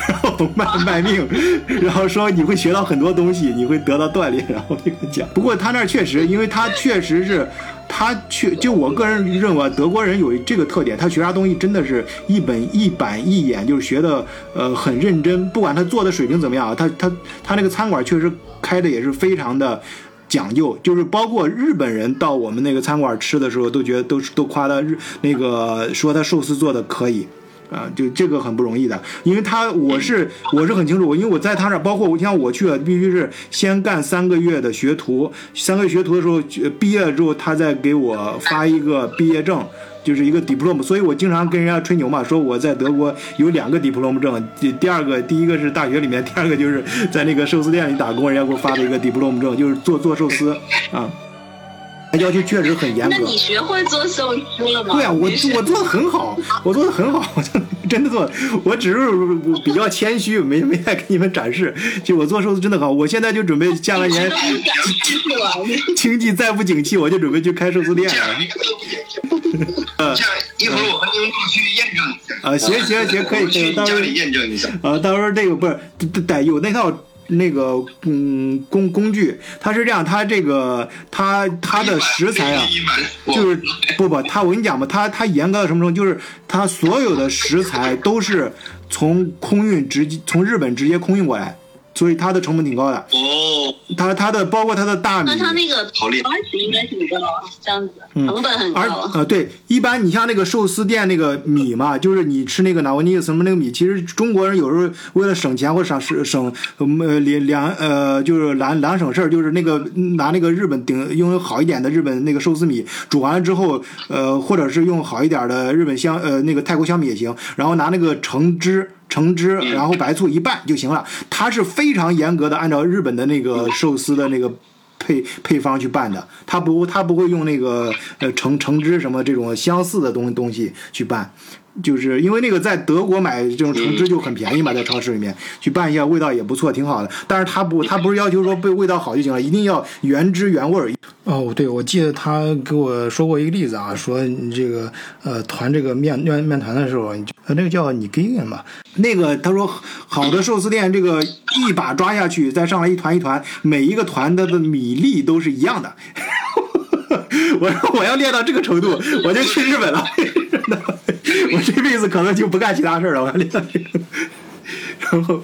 然后卖卖命，然后说你会学到很多东西，你会得到锻炼，然后这个讲。不过他那儿确实，因为他确实是，他去就我个人认为，德国人有这个特点，他学啥东西真的是一本一板一眼，就是学的呃很认真，不管他做的水平怎么样，他他他那个餐馆确实开的也是非常的。讲究就是包括日本人到我们那个餐馆吃的时候，都觉得都都夸他日那个说他寿司做的可以，啊，就这个很不容易的，因为他我是我是很清楚，因为我在他那，包括我像我去了，必须是先干三个月的学徒，三个月学徒的时候毕业了之后，他再给我发一个毕业证。就是一个 diploma，所以我经常跟人家吹牛嘛，说我在德国有两个 diploma 证，第第二个第一个是大学里面，第二个就是在那个寿司店里打工，人家给我发的一个 diploma 证，就是做做寿司啊，要求确实很严格。那你学会做寿司了吗？对啊，我我做的很好，我做的很好，真的做，我只是比较谦虚，没没太给你们展示。就我做寿司真的好，我现在就准备下半年。经济再不景气，我就准备去开寿司店这样了。，这样一会儿我和您过去验证一下。啊，行行行，可以可以，到时候家里验证一下。啊，到时候这个不是得得有那套那个嗯工工具，它是这样，它这个它它的食材啊，就是不不，它我跟你讲吧，它它严格到什么程度？就是它所有的食材都是从空运直接从日本直接空运过来，所以它的成本挺高的。哦，它它的包括它的大米那，它那个好厉害应该挺高，这样子嗯成本很高而啊。呃对，一般你像那个寿司店那个米嘛，就是你吃那个纳维尼什么那个米，其实中国人有时候为了省钱或者省省省呃两两呃就是懒懒省事儿，就是那个拿那个日本顶用好一点的日本那个寿司米煮完了之后，呃或者是用好一点的日本香呃那个泰国香米也行，然后拿那个橙汁。橙汁，然后白醋一拌就行了。它是非常严格的按照日本的那个寿司的那个配配方去拌的，它不它不会用那个呃橙橙汁什么这种相似的东东西去拌，就是因为那个在德国买这种橙汁就很便宜嘛，在超市里面去拌一下，味道也不错，挺好的。但是它不它不是要求说被味道好就行了，一定要原汁原味儿。哦，对，我记得他给我说过一个例子啊，说你这个呃团这个面面面团的时候，你就呃那个叫你给人吧，那个他说好的寿司店，这个一把抓下去，再上来一团一团，每一个团的的米粒都是一样的。我说我要练到这个程度，我就去日本了。我这辈子可能就不干其他事儿了，我要练到这个。然后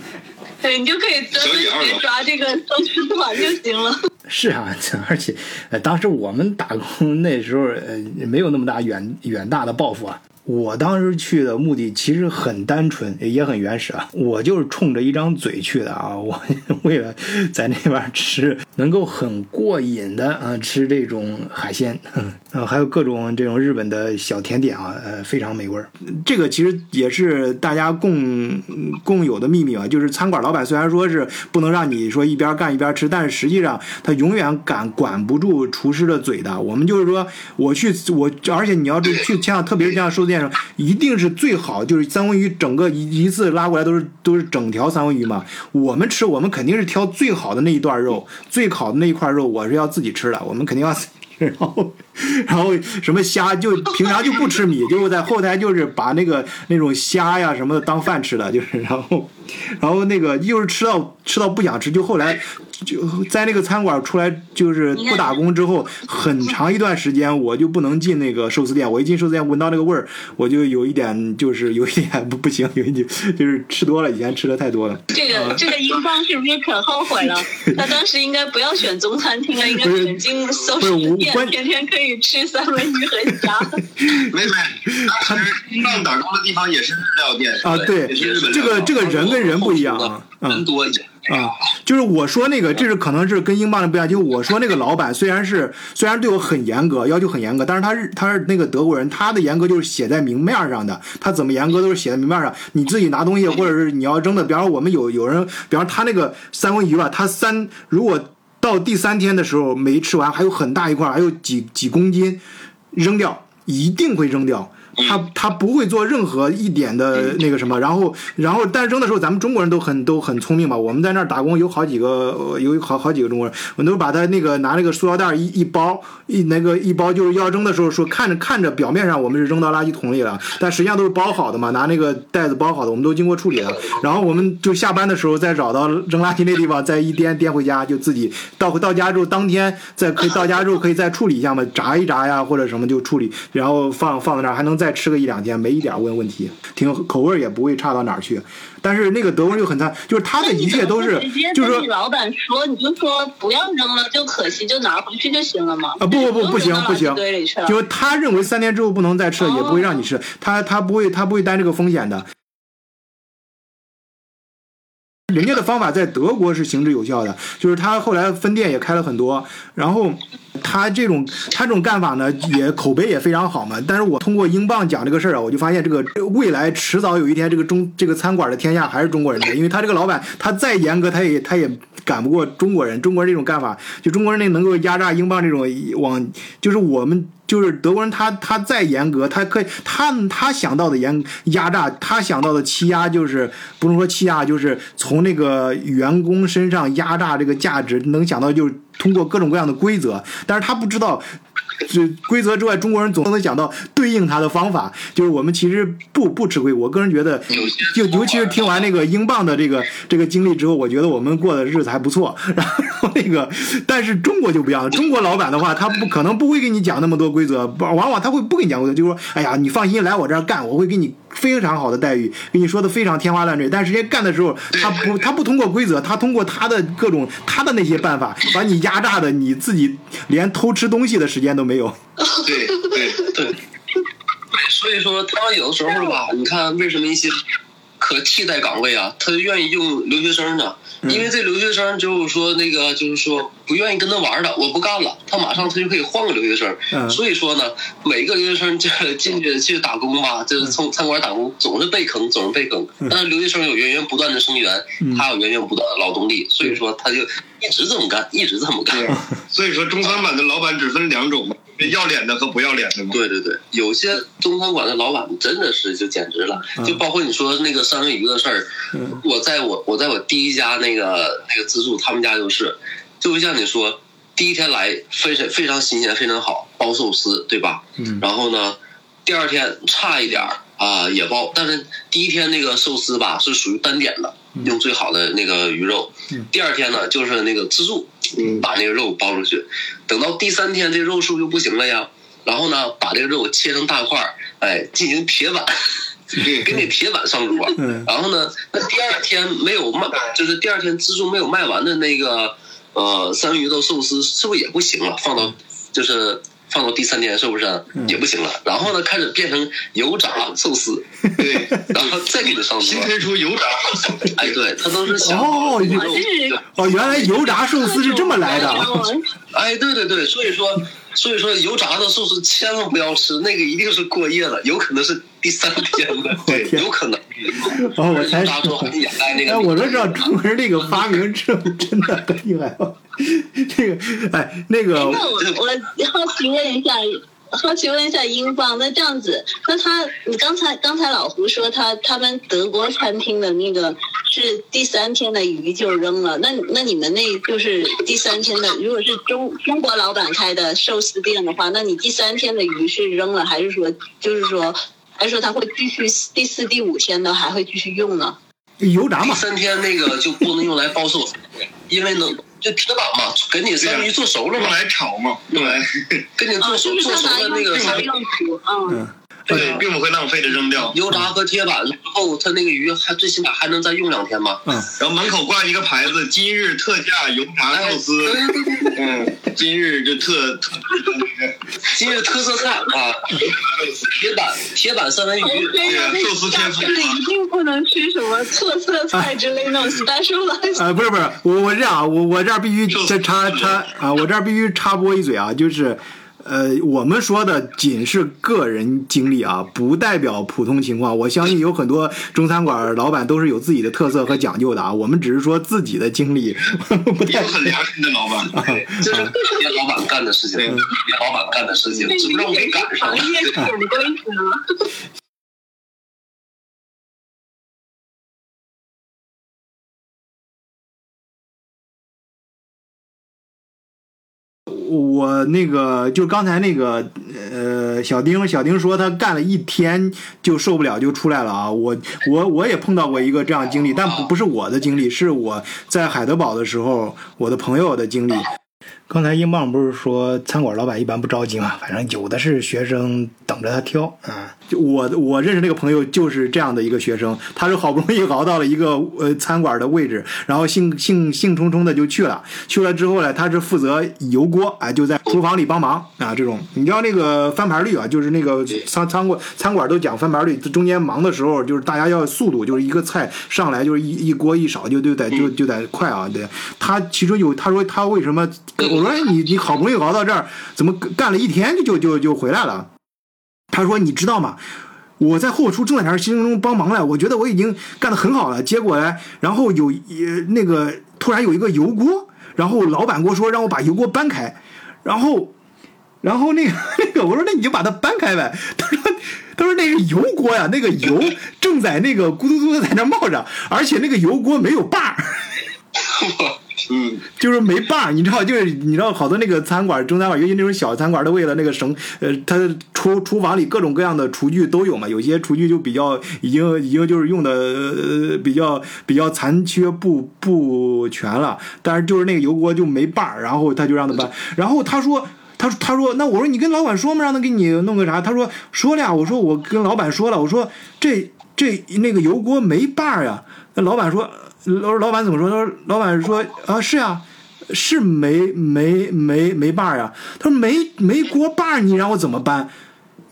对你就可以专门去抓这个生吃团就行了。是啊，而且呃，当时我们打工那时候呃没有那么大远远大的抱负啊。我当时去的目的其实很单纯，也很原始啊，我就是冲着一张嘴去的啊，我为了在那边吃能够很过瘾的啊，吃这种海鲜，呃，还有各种这种日本的小甜点啊，呃，非常美味儿。这个其实也是大家共共有的秘密啊，就是餐馆老板虽然说是不能让你说一边干一边吃，但是实际上他永远管管不住厨师的嘴的。我们就是说，我去我，而且你要是去像特别是像寿司店。一定是最好，就是三文鱼整个一一次拉过来都是都是整条三文鱼嘛。我们吃，我们肯定是挑最好的那一段肉，最好的那一块肉，我是要自己吃的。我们肯定要，然后 然后什么虾，就平常就不吃米，就在后台就是把那个那种虾呀什么的当饭吃的，就是然后然后那个又是吃到吃到不想吃，就后来。就在那个餐馆出来，就是不打工之后，很长一段时间我就不能进那个寿司店。我一进寿司店，闻到那个味儿，我就有一点，就是有一点不不行，有一点就是吃多了，以前吃的太多了。这个这个英邦是不是可后悔了？他当时应该不要选中餐厅了，应该选进寿司店，天天可以吃三文鱼和虾。没没，当时英邦打工的地方也是日料店啊，对，这个这个人跟人不一样啊，人多一点。啊，就是我说那个，这是可能是跟英镑的不一样。就我说那个老板，虽然是虽然对我很严格，要求很严格，但是他是他是那个德国人，他的严格就是写在明面上的。他怎么严格都是写在明面上。你自己拿东西，或者是你要扔的，比方说我们有有人，比方他那个三文鱼吧，他三如果到第三天的时候没吃完，还有很大一块，还有几几公斤，扔掉一定会扔掉。他他不会做任何一点的那个什么，然后然后但扔的时候，咱们中国人都很都很聪明吧。我们在那儿打工有好几个，有好好几个中国人，我都把他那个拿那个塑料袋一一包一那个一包，就是要扔的时候说看着看着表面上我们是扔到垃圾桶里了，但实际上都是包好的嘛，拿那个袋子包好的，我们都经过处理了。然后我们就下班的时候再找到扔垃圾那地方，再一颠颠回家，就自己到到家之后当天再可以到家之后可以再处理一下嘛，炸一炸呀或者什么就处理，然后放放在那儿还能再。再吃个一两天没一点问问题，挺口味也不会差到哪儿去。但是那个德国人就很差，就是他的一切都是，就是说老板说你就说不要扔了，就可惜就拿回去就行了嘛。啊不不不不行不行，就是他认为三天之后不能再吃了，也不会让你吃，他他不会他不会担这个风险的。人家的方法在德国是行之有效的，就是他后来分店也开了很多，然后他这种他这种干法呢，也口碑也非常好嘛。但是我通过英镑讲这个事儿啊，我就发现这个未来迟早有一天，这个中这个餐馆的天下还是中国人的，因为他这个老板他再严格，他也他也赶不过中国人。中国人这种干法，就中国人那能够压榨英镑这种往，就是我们。就是德国人，他他再严格，他可以他他想到的严压榨，他想到的欺压，就是不能说欺压，就是从那个员工身上压榨这个价值，能想到就是通过各种各样的规则，但是他不知道。这规则之外，中国人总能想到对应他的方法。就是我们其实不不吃亏。我个人觉得，就尤其是听完那个英镑的这个这个经历之后，我觉得我们过的日子还不错。然后那个，但是中国就不一样了。中国老板的话，他不可能不会给你讲那么多规则，往往他会不给你讲规则，就说：“哎呀，你放心来我这儿干，我会给你非常好的待遇，跟你说的非常天花乱坠。”但实际干的时候，他不他不通过规则，他通过他的各种他的那些办法，把你压榨的你自己连偷吃东西的时间都。没有，对对对对，所以说他有的时候吧，你看为什么一些可替代岗位啊，他愿意用留学生呢？因为这留学生就是说那个就是说不愿意跟他玩了，我不干了，他马上他就可以换个留学生。所以说呢，每个留学生这进去去打工吧，就是从餐馆打工，总是被坑，总是被坑。但是留学生有源源不断的生源，他有源源不断的劳动力，所以说他就一直这么干，一直这么干。所以说中餐馆的老板只分两种嘛。要脸的和不要脸的嘛？对对对，有些中餐馆的老板真的是就简直了，就包括你说那个三文鱼的事儿，我在我我在我第一家那个那个自助，他们家就是，就像你说，第一天来非常非常新鲜，非常好，包寿司对吧？嗯。然后呢，第二天差一点儿啊、也包，但是第一天那个寿司吧是属于单点的，用最好的那个鱼肉。第二天呢就是那个自助，嗯把那个肉包出去。等到第三天这肉数就不行了呀，然后呢把这个肉切成大块儿，哎，进行铁板。给你铁板上桌，嗯然后呢，那第二天没有卖，就是第二天自助没有卖完的那个呃三文鱼肉寿司，是不是也不行了？放到就是放到第三天，是不是也不行了？然后呢，开始变成油炸寿司，对，然后再给你上桌新。推出油炸寿司，哎，对，他都是想哦肉这哦，原来油炸寿司是这么来的啊。哎，对对对，所以说，所以说油炸的寿司千万不要吃，那个一定是过夜了，有可能是第三天的，对，有可能。哦，我才油炸之后还掩盖那个。哎，我都知道中国人这个发明这真的很厉害啊。这个，哎，那个那我我好奇问一下，好奇问一下英镑，那这样子，那他你刚才刚才老胡说他他们德国餐厅的那个是第三天的鱼就扔了，那那你们那就是第三天的，如果是中中国老板开的寿司店的话，那你第三天的鱼是扔了，还是说就是说？还是说他会继续第四、第五天呢还会继续用呢？油炸嘛，第三天那个就不能用来包瘦，因为能，就铁板嘛，给你三鱼做熟了嘛，用来炒嘛，对给你做熟做熟的那个不用煮，嗯。嗯，对，并不会浪费的扔掉。油炸和铁板然后，它那个鱼还最起码还能再用两天嘛。嗯，然后门口挂一个牌子：“今日特价油炸寿司。”嗯，今日就特特今日特色菜啊，铁板铁板三文鱼，寿司天就是一定不能吃什么特色菜之类那种 special 啊，不是不是，我我这样啊，我我这儿必须这插插啊，我这儿必须插播一嘴啊，就是。呃，我们说的仅是个人经历啊，不代表普通情况。我相信有很多中餐馆老板都是有自己的特色和讲究的啊。我们只是说自己的经历，不 太也有很良心的老板。对这是别老板干的事情，别老板干的事情，只不过没赶上。我那个就刚才那个呃，小丁小丁说他干了一天就受不了就出来了啊。我我我也碰到过一个这样经历，但不不是我的经历，是我在海德堡的时候我的朋友的经历。刚才英镑不是说餐馆老板一般不着急嘛？反正有的是学生等着他挑啊。就我我认识那个朋友就是这样的一个学生，他是好不容易熬到了一个呃餐馆的位置，然后兴兴兴冲冲的就去了。去了之后呢，他是负责油锅，哎，就在厨房里帮忙啊。这种你知道那个翻盘率啊，就是那个餐餐馆餐馆都讲翻盘率，中间忙的时候就是大家要速度，就是一个菜上来就是一一锅一勺就就得就就得快啊。对，他其中有他说他为什么？我说你你好不容易熬到这儿，怎么干了一天就就就就回来了？他说你知道吗？我在后厨正在那儿心中帮忙了，我觉得我已经干得很好了。结果呢，然后有呃那个突然有一个油锅，然后老板跟我说让我把油锅搬开，然后然后那个 那个我说那你就把它搬开呗。他说他说那是油锅呀，那个油正在那个咕嘟嘟的在那冒着，而且那个油锅没有把儿。嗯，就是没把儿，你知道，就是你知道，好多那个餐馆、中餐馆，尤其那种小餐馆，都为了那个省，呃，它厨厨房里各种各样的厨具都有嘛，有些厨具就比较已经已经就是用的呃比较比较残缺不不全了，但是就是那个油锅就没把儿，然后他就让他搬，然后他说。他：“他说，那我说你跟老板说嘛，让他给你弄个啥？”他说：“说了呀。”我说：“我跟老板说了。”我说：“这这那个油锅没把儿呀。”那老板说：“老老板怎么说？”他说：“老板说啊，是呀。”是没没没没把儿呀？他说没没锅把，你让我怎么搬？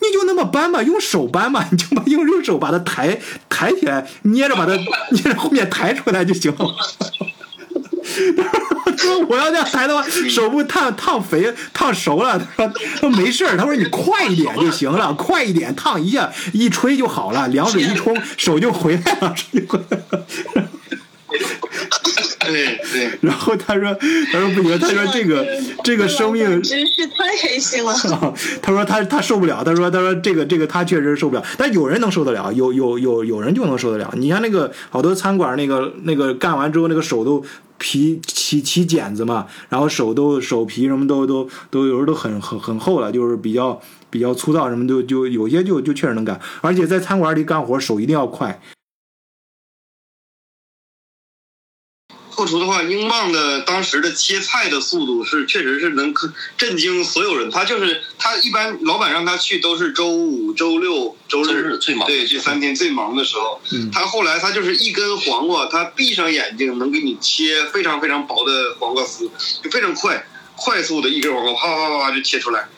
你就那么搬吧，用手搬吧，你就把用用手把它抬抬起来，捏着把它捏着后面抬出来就行了。他 说我要这样抬的话，手不烫烫肥烫熟了。他说他说没事，他说你快一点就行了，快一点烫一下一吹就好了，凉水一冲手就回来了，手就回来了。对对，然后他说他说不行，他说这个这个生命真是太黑心了。他说他他受不了，他说他说这个这个他确实受不了，但有人能受得了，有有有有人就能受得了。你像那个好多餐馆那个那个干完之后那个手都皮起起茧子嘛，然后手都手皮什么都都都有时候都很很很厚了，就是比较比较粗糙什么就就有些就就确实能干，而且在餐馆里干活手一定要快。后厨的话，英镑的当时的切菜的速度是确实是能震惊所有人。他就是他一般老板让他去都是周五、周六、周周日日最忙对这三天最忙的时候。嗯他后来他就是一根黄瓜，他闭上眼睛能给你切非常非常薄的黄瓜丝，就非常快，快速的一根黄瓜啪啪啪啪就切出来。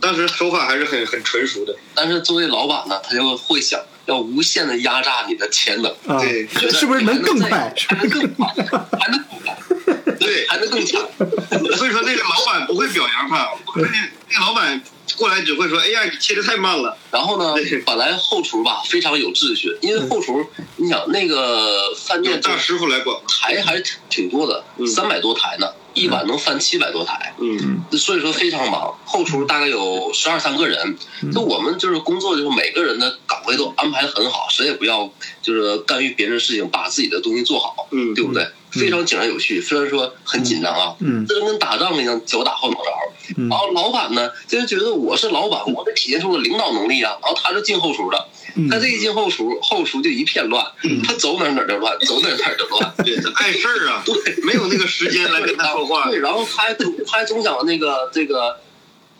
当时手法还是很很纯熟的。但是作为老板呢，他就会想要无限的压榨你的潜能，啊，对 是不是能更快？还能更快，还能更快，对还能更强。所以说那个老板不会表扬他，那那个老板过来只会说：“哎呀，你切的太慢了。然后呢，本来后厨吧非常有秩序，因为后厨，你想那个饭”店大师傅来管。台还是挺多的，嗯三百多台呢，一晚能翻七百多台。嗯所以说非常忙，后厨大概有十二三个人，就我们就是工作就是每个人的岗位都安排的很好，谁也不要就是干预别人的事情，把自己的东西做好，嗯，对不对？非常井然有序，虽然说很紧张啊，嗯这就跟打仗一样，脚打后脑勺。嗯然后老板呢，就是觉得我是老板，我得体现出我的领导能力啊。然后他就进后厨的，嗯他这一进后厨，后厨就一片乱，他走哪哪就乱，走哪哪就乱。对，他碍事儿啊，对，没有那个时间来跟他说话。对，然后他他还总想那个这个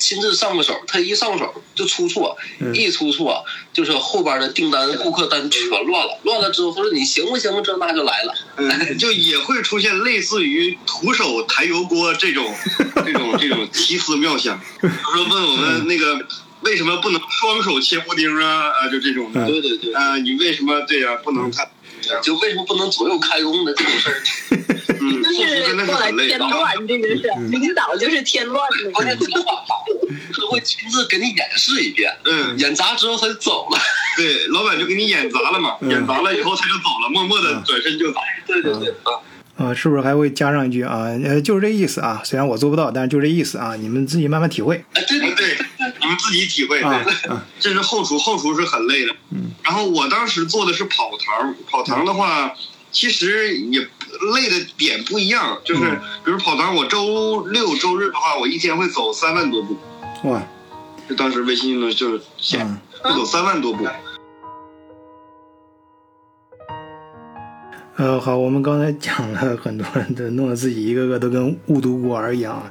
亲自上个手，他一上手就出错，嗯一出错就是后边的订单、顾客单全乱了，乱了之后他说你行不行？这那就来了。嗯，就也会出现类似于徒手抬油锅这种 这种这种奇思妙想。比如说问我们那个为什么不能双手切布丁啊？啊，就这种的。嗯对对对，啊，你为什么对呀、不能看？就为什么不能左右开工的这种事儿？嗯，后厨是真的是过来很累的。添乱，这个是领导就是添乱的。关键他会亲自给你演示一遍，嗯，演砸之后他就走了。对，老板就给你演砸了嘛，嗯演砸了以后他就走了，默默的转身就走。对对对，啊，啊，是不是还会加上一句啊？呃，就是这意思啊。虽然我做不到，但是就这意思啊，你们自己慢慢体会。哎对对对，你们自己体会。啊 这是后厨，后厨是很累的。嗯。然后我当时做的是跑堂，跑堂的话，其实也累的点不一样，就是嗯比如跑堂，我周六周日的话，我一天会走三万多步。哇，就当时微信运动就是会走三万多步。呃，好，我们刚才讲了很多人的，弄得自己一个个都跟误读孤儿一样，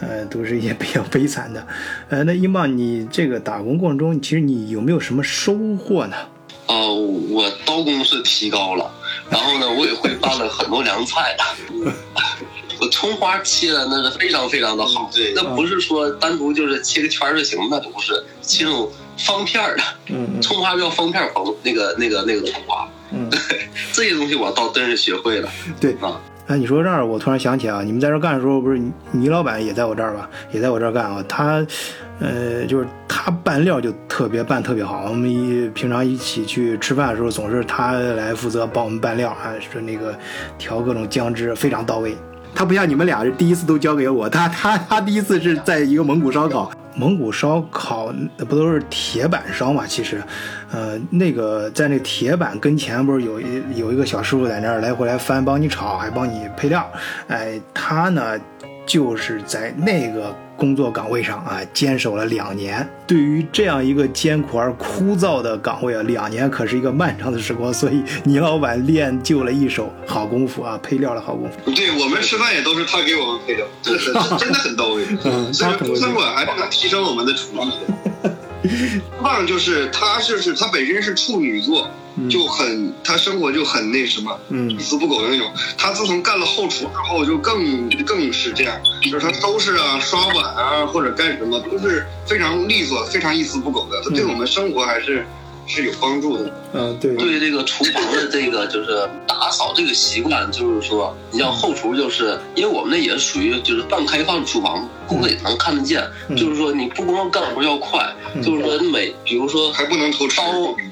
呃，都是一些比较悲惨的。呃，那英镑，你这个打工过程中，其实你有没有什么收获呢？呃，我刀工是提高了，然后呢，我也会拌了很多凉菜。我葱花切的那是非常非常的好，对那不是说单独就是切个圈就行，那不是，切那种方片的，嗯嗯葱花叫方片那个那个那个葱花，嗯，这些东西我倒真是学会了。对啊。哎，你说这儿，我突然想起啊，你们在这儿干的时候，不是倪倪老板也在我这儿吧？也在我这儿干啊。他，呃，就是他拌料就特别拌特别好。我们一平常一起去吃饭的时候，总是他来负责帮我们拌料啊，说那个调各种酱汁，非常到位。他不像你们俩是第一次都交给我，他他他第一次是在一个蒙古烧烤，蒙古烧烤那不都是铁板烧嘛？其实，呃，那个在那铁板跟前不是有一有一个小师傅在那儿来回来翻，帮你炒，还帮你配料。哎，他呢就是在那个工作岗位上啊坚守了两年。对于这样一个艰苦而枯燥的岗位啊，两年可是一个漫长的时光。所以倪老板练就了一手好功夫啊，配料的好功夫。对我们吃饭也都是他给我们配的，这 是真的很到位。嗯餐馆还是能提升我们的厨艺的。棒就是他就是他本身是处女座，就很他生活就很那什么，嗯一丝不苟的那种。他自从干了后厨之后，就更更是这样，就是他收拾啊、刷碗啊或者干什么都是非常利索、非常一丝不苟的。他对我们生活还是是有帮助的。嗯，对。对这个厨房的这个就是打扫这个习惯，就是说，你像后厨，就是因为我们那也是属于就是半开放厨房，顾客也能看得见。嗯。就是说，你不光干活要快，就是说你每比如说还不能偷吃刀。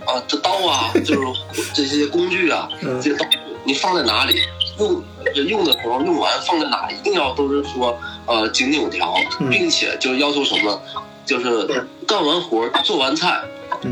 啊，这刀啊，就是 这些工具啊，嗯这些刀你放在哪里，用用的时候用完放在哪，一定要都是说呃井井有条，嗯。并且就是要求什么，就是干完活做完菜，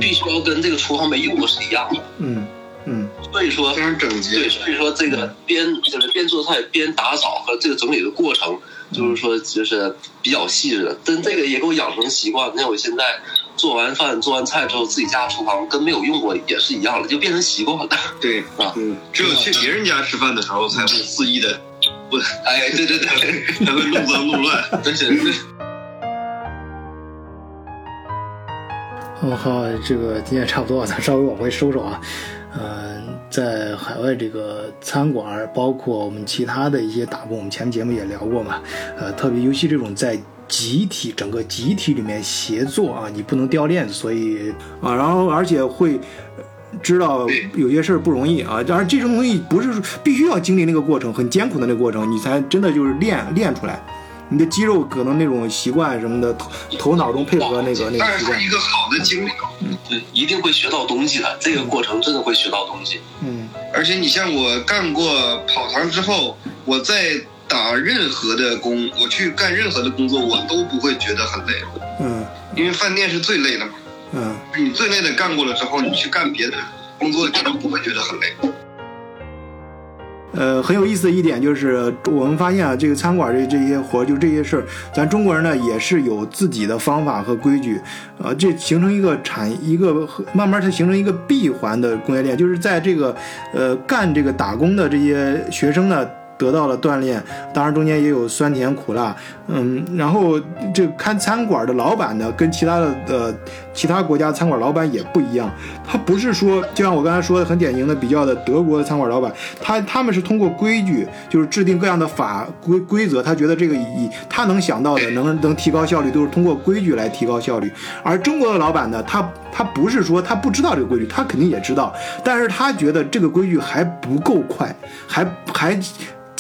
必须要跟这个厨房没用过是一样的。嗯嗯所以说非常整洁对，所以说这个边就是边做菜边打扫和这个整理的过程，就是说就是比较细致的。但这个也给我养成习惯。你看我现在做完饭做完菜之后，自己家厨房跟没有用过也是一样的，就变成习惯了。对啊嗯，只有去别人家吃饭的时候才会肆意的，不，哎，对对对，才会弄脏弄乱。真是对。嗯，好，这个今天差不多，咱稍微往回收收啊。嗯、在海外这个餐馆，包括我们其他的一些打工，我们前面节目也聊过嘛。呃，特别尤其这种在集体整个集体里面协作啊，你不能掉链子，所以啊，然后而且会知道有些事儿不容易啊，当然这种东西不是说必须要经历那个过程，很艰苦的那个过程，你才真的就是练练出来。你的肌肉可能那种习惯什么的，头头脑中配合那个那个习惯但是是一，个好的经历。对，一定会学到东西的。这个过程真的会学到东西。嗯而且你像我干过跑堂之后，我在打任何的工，我去干任何的工作，我都不会觉得很累，嗯因为饭店是最累的嘛。嗯你最累的干过了之后，你去干别的工作，你都不会觉得很累。呃，很有意思的一点就是，我们发现啊，这个餐馆这这些活，就这些事儿，咱中国人呢也是有自己的方法和规矩，呃，这形成一个产一个慢慢它形成一个闭环的供应链，就是在这个呃干这个打工的这些学生呢。得到了锻炼，当然中间也有酸甜苦辣，嗯，然后这个看餐馆的老板呢，跟其他的呃其他国家餐馆老板也不一样，他不是说就像我刚才说的很典型的比较的德国的餐馆老板，他他们是通过规矩，就是制定各样的法规规则，他觉得这个以他能想到的能能提高效率，都是通过规矩来提高效率。而中国的老板呢，他他不是说他不知道这个规矩，他肯定也知道，但是他觉得这个规矩还不够快，还还。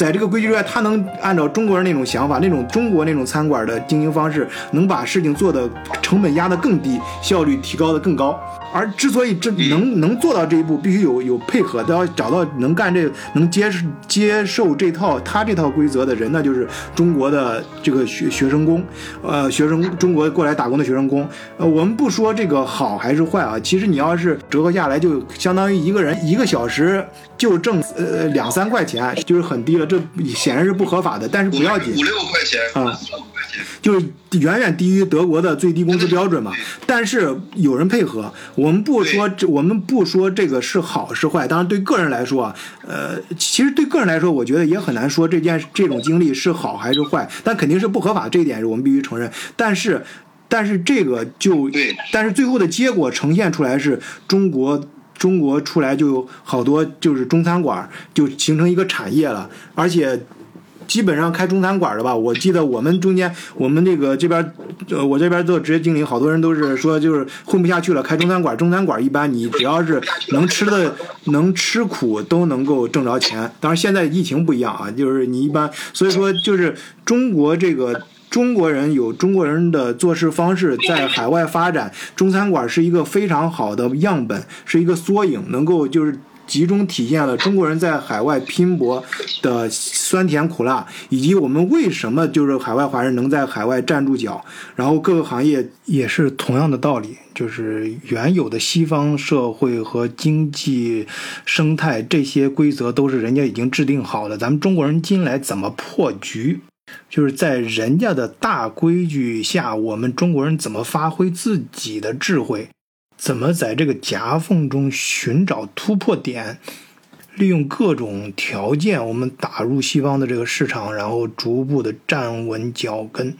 在这个规矩之外，他能按照中国人那种想法，那种中国那种餐馆的经营方式，能把事情做的成本压得更低，效率提高的更高。而之所以这能能做到这一步，必须有有配合，都要找到能干这个能接受接受这套他这套规则的人，那就是中国的这个学学生工，呃，学生中国过来打工的学生工。呃，我们不说这个好还是坏啊，其实你要是折合下来，就相当于一个人一个小时就挣呃两三块钱，就是很低了，这显然是不合法的，但是不要紧五。六块钱啊五六块钱就是远远低于德国的最低工资标准嘛。但是有人配合，我们不说这，我们不说这个是好是坏。当然，对个人来说啊，呃，其实对个人来说，我觉得也很难说这件这种经历是好还是坏，但肯定是不合法，这一点是我们必须承认。但是，但是这个就对，但是最后的结果呈现出来是中国。中国出来就有好多就是中餐馆，就形成一个产业了，而且基本上开中餐馆的吧，我记得我们中间，我们这个这边，呃，我这边做职业经理，好多人都是说就是混不下去了，开中餐馆。中餐馆一般你只要是能吃的、能吃苦，都能够挣着钱。当然现在疫情不一样啊，就是你一般，所以说就是中国这个。中国人有中国人的做事方式，在海外发展，中餐馆是一个非常好的样本，是一个缩影，能够就是集中体现了中国人在海外拼搏的酸甜苦辣，以及我们为什么就是海外华人能在海外站住脚，然后各个行业也是同样的道理，就是原有的西方社会和经济生态这些规则都是人家已经制定好的，咱们中国人进来怎么破局？就是在人家的大规矩下，我们中国人怎么发挥自己的智慧，怎么在这个夹缝中寻找突破点，利用各种条件，我们打入西方的这个市场，然后逐步的站稳脚跟，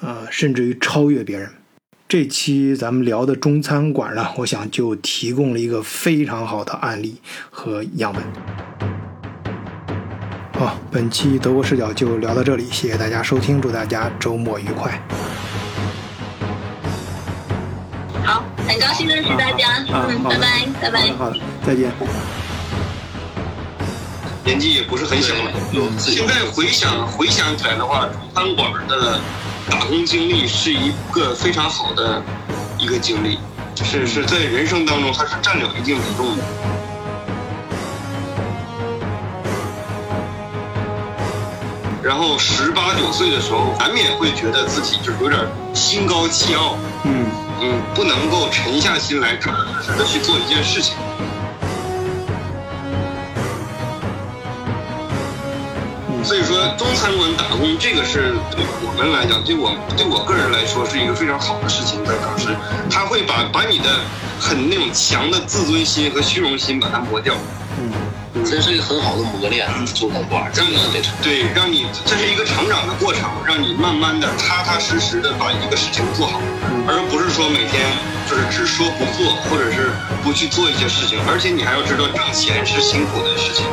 啊、甚至于超越别人。这期咱们聊的中餐馆呢，我想就提供了一个非常好的案例和样本。好，本期德国视角就聊到这里，谢谢大家收听，祝大家周末愉快。很高兴认识大家，嗯，拜拜，拜拜。好的，再见。年纪也不是很小了。有现在回想回想起来的话，中餐馆的打工经历是一个非常好的一个经历，是是在人生当中它是占有一定比重的。然后十八九岁的时候，难免会觉得自己就是有点心高气傲，嗯嗯，不能够沉下心来，扎实的去做一件事情。所以说中餐馆打工，这个是对我们来讲，对我对我个人来说是一个非常好的事情。在当时，他会把把你的很那种强的自尊心和虚荣心把它磨掉。嗯。这是一个很好的磨练，做到官这个得成。对，让你这是一个成长的过程，让你慢慢的踏踏实实的把一个事情做好，而不是说每天就是只说不做，或者是不去做一些事情，而且你还要知道挣钱是辛苦的事情。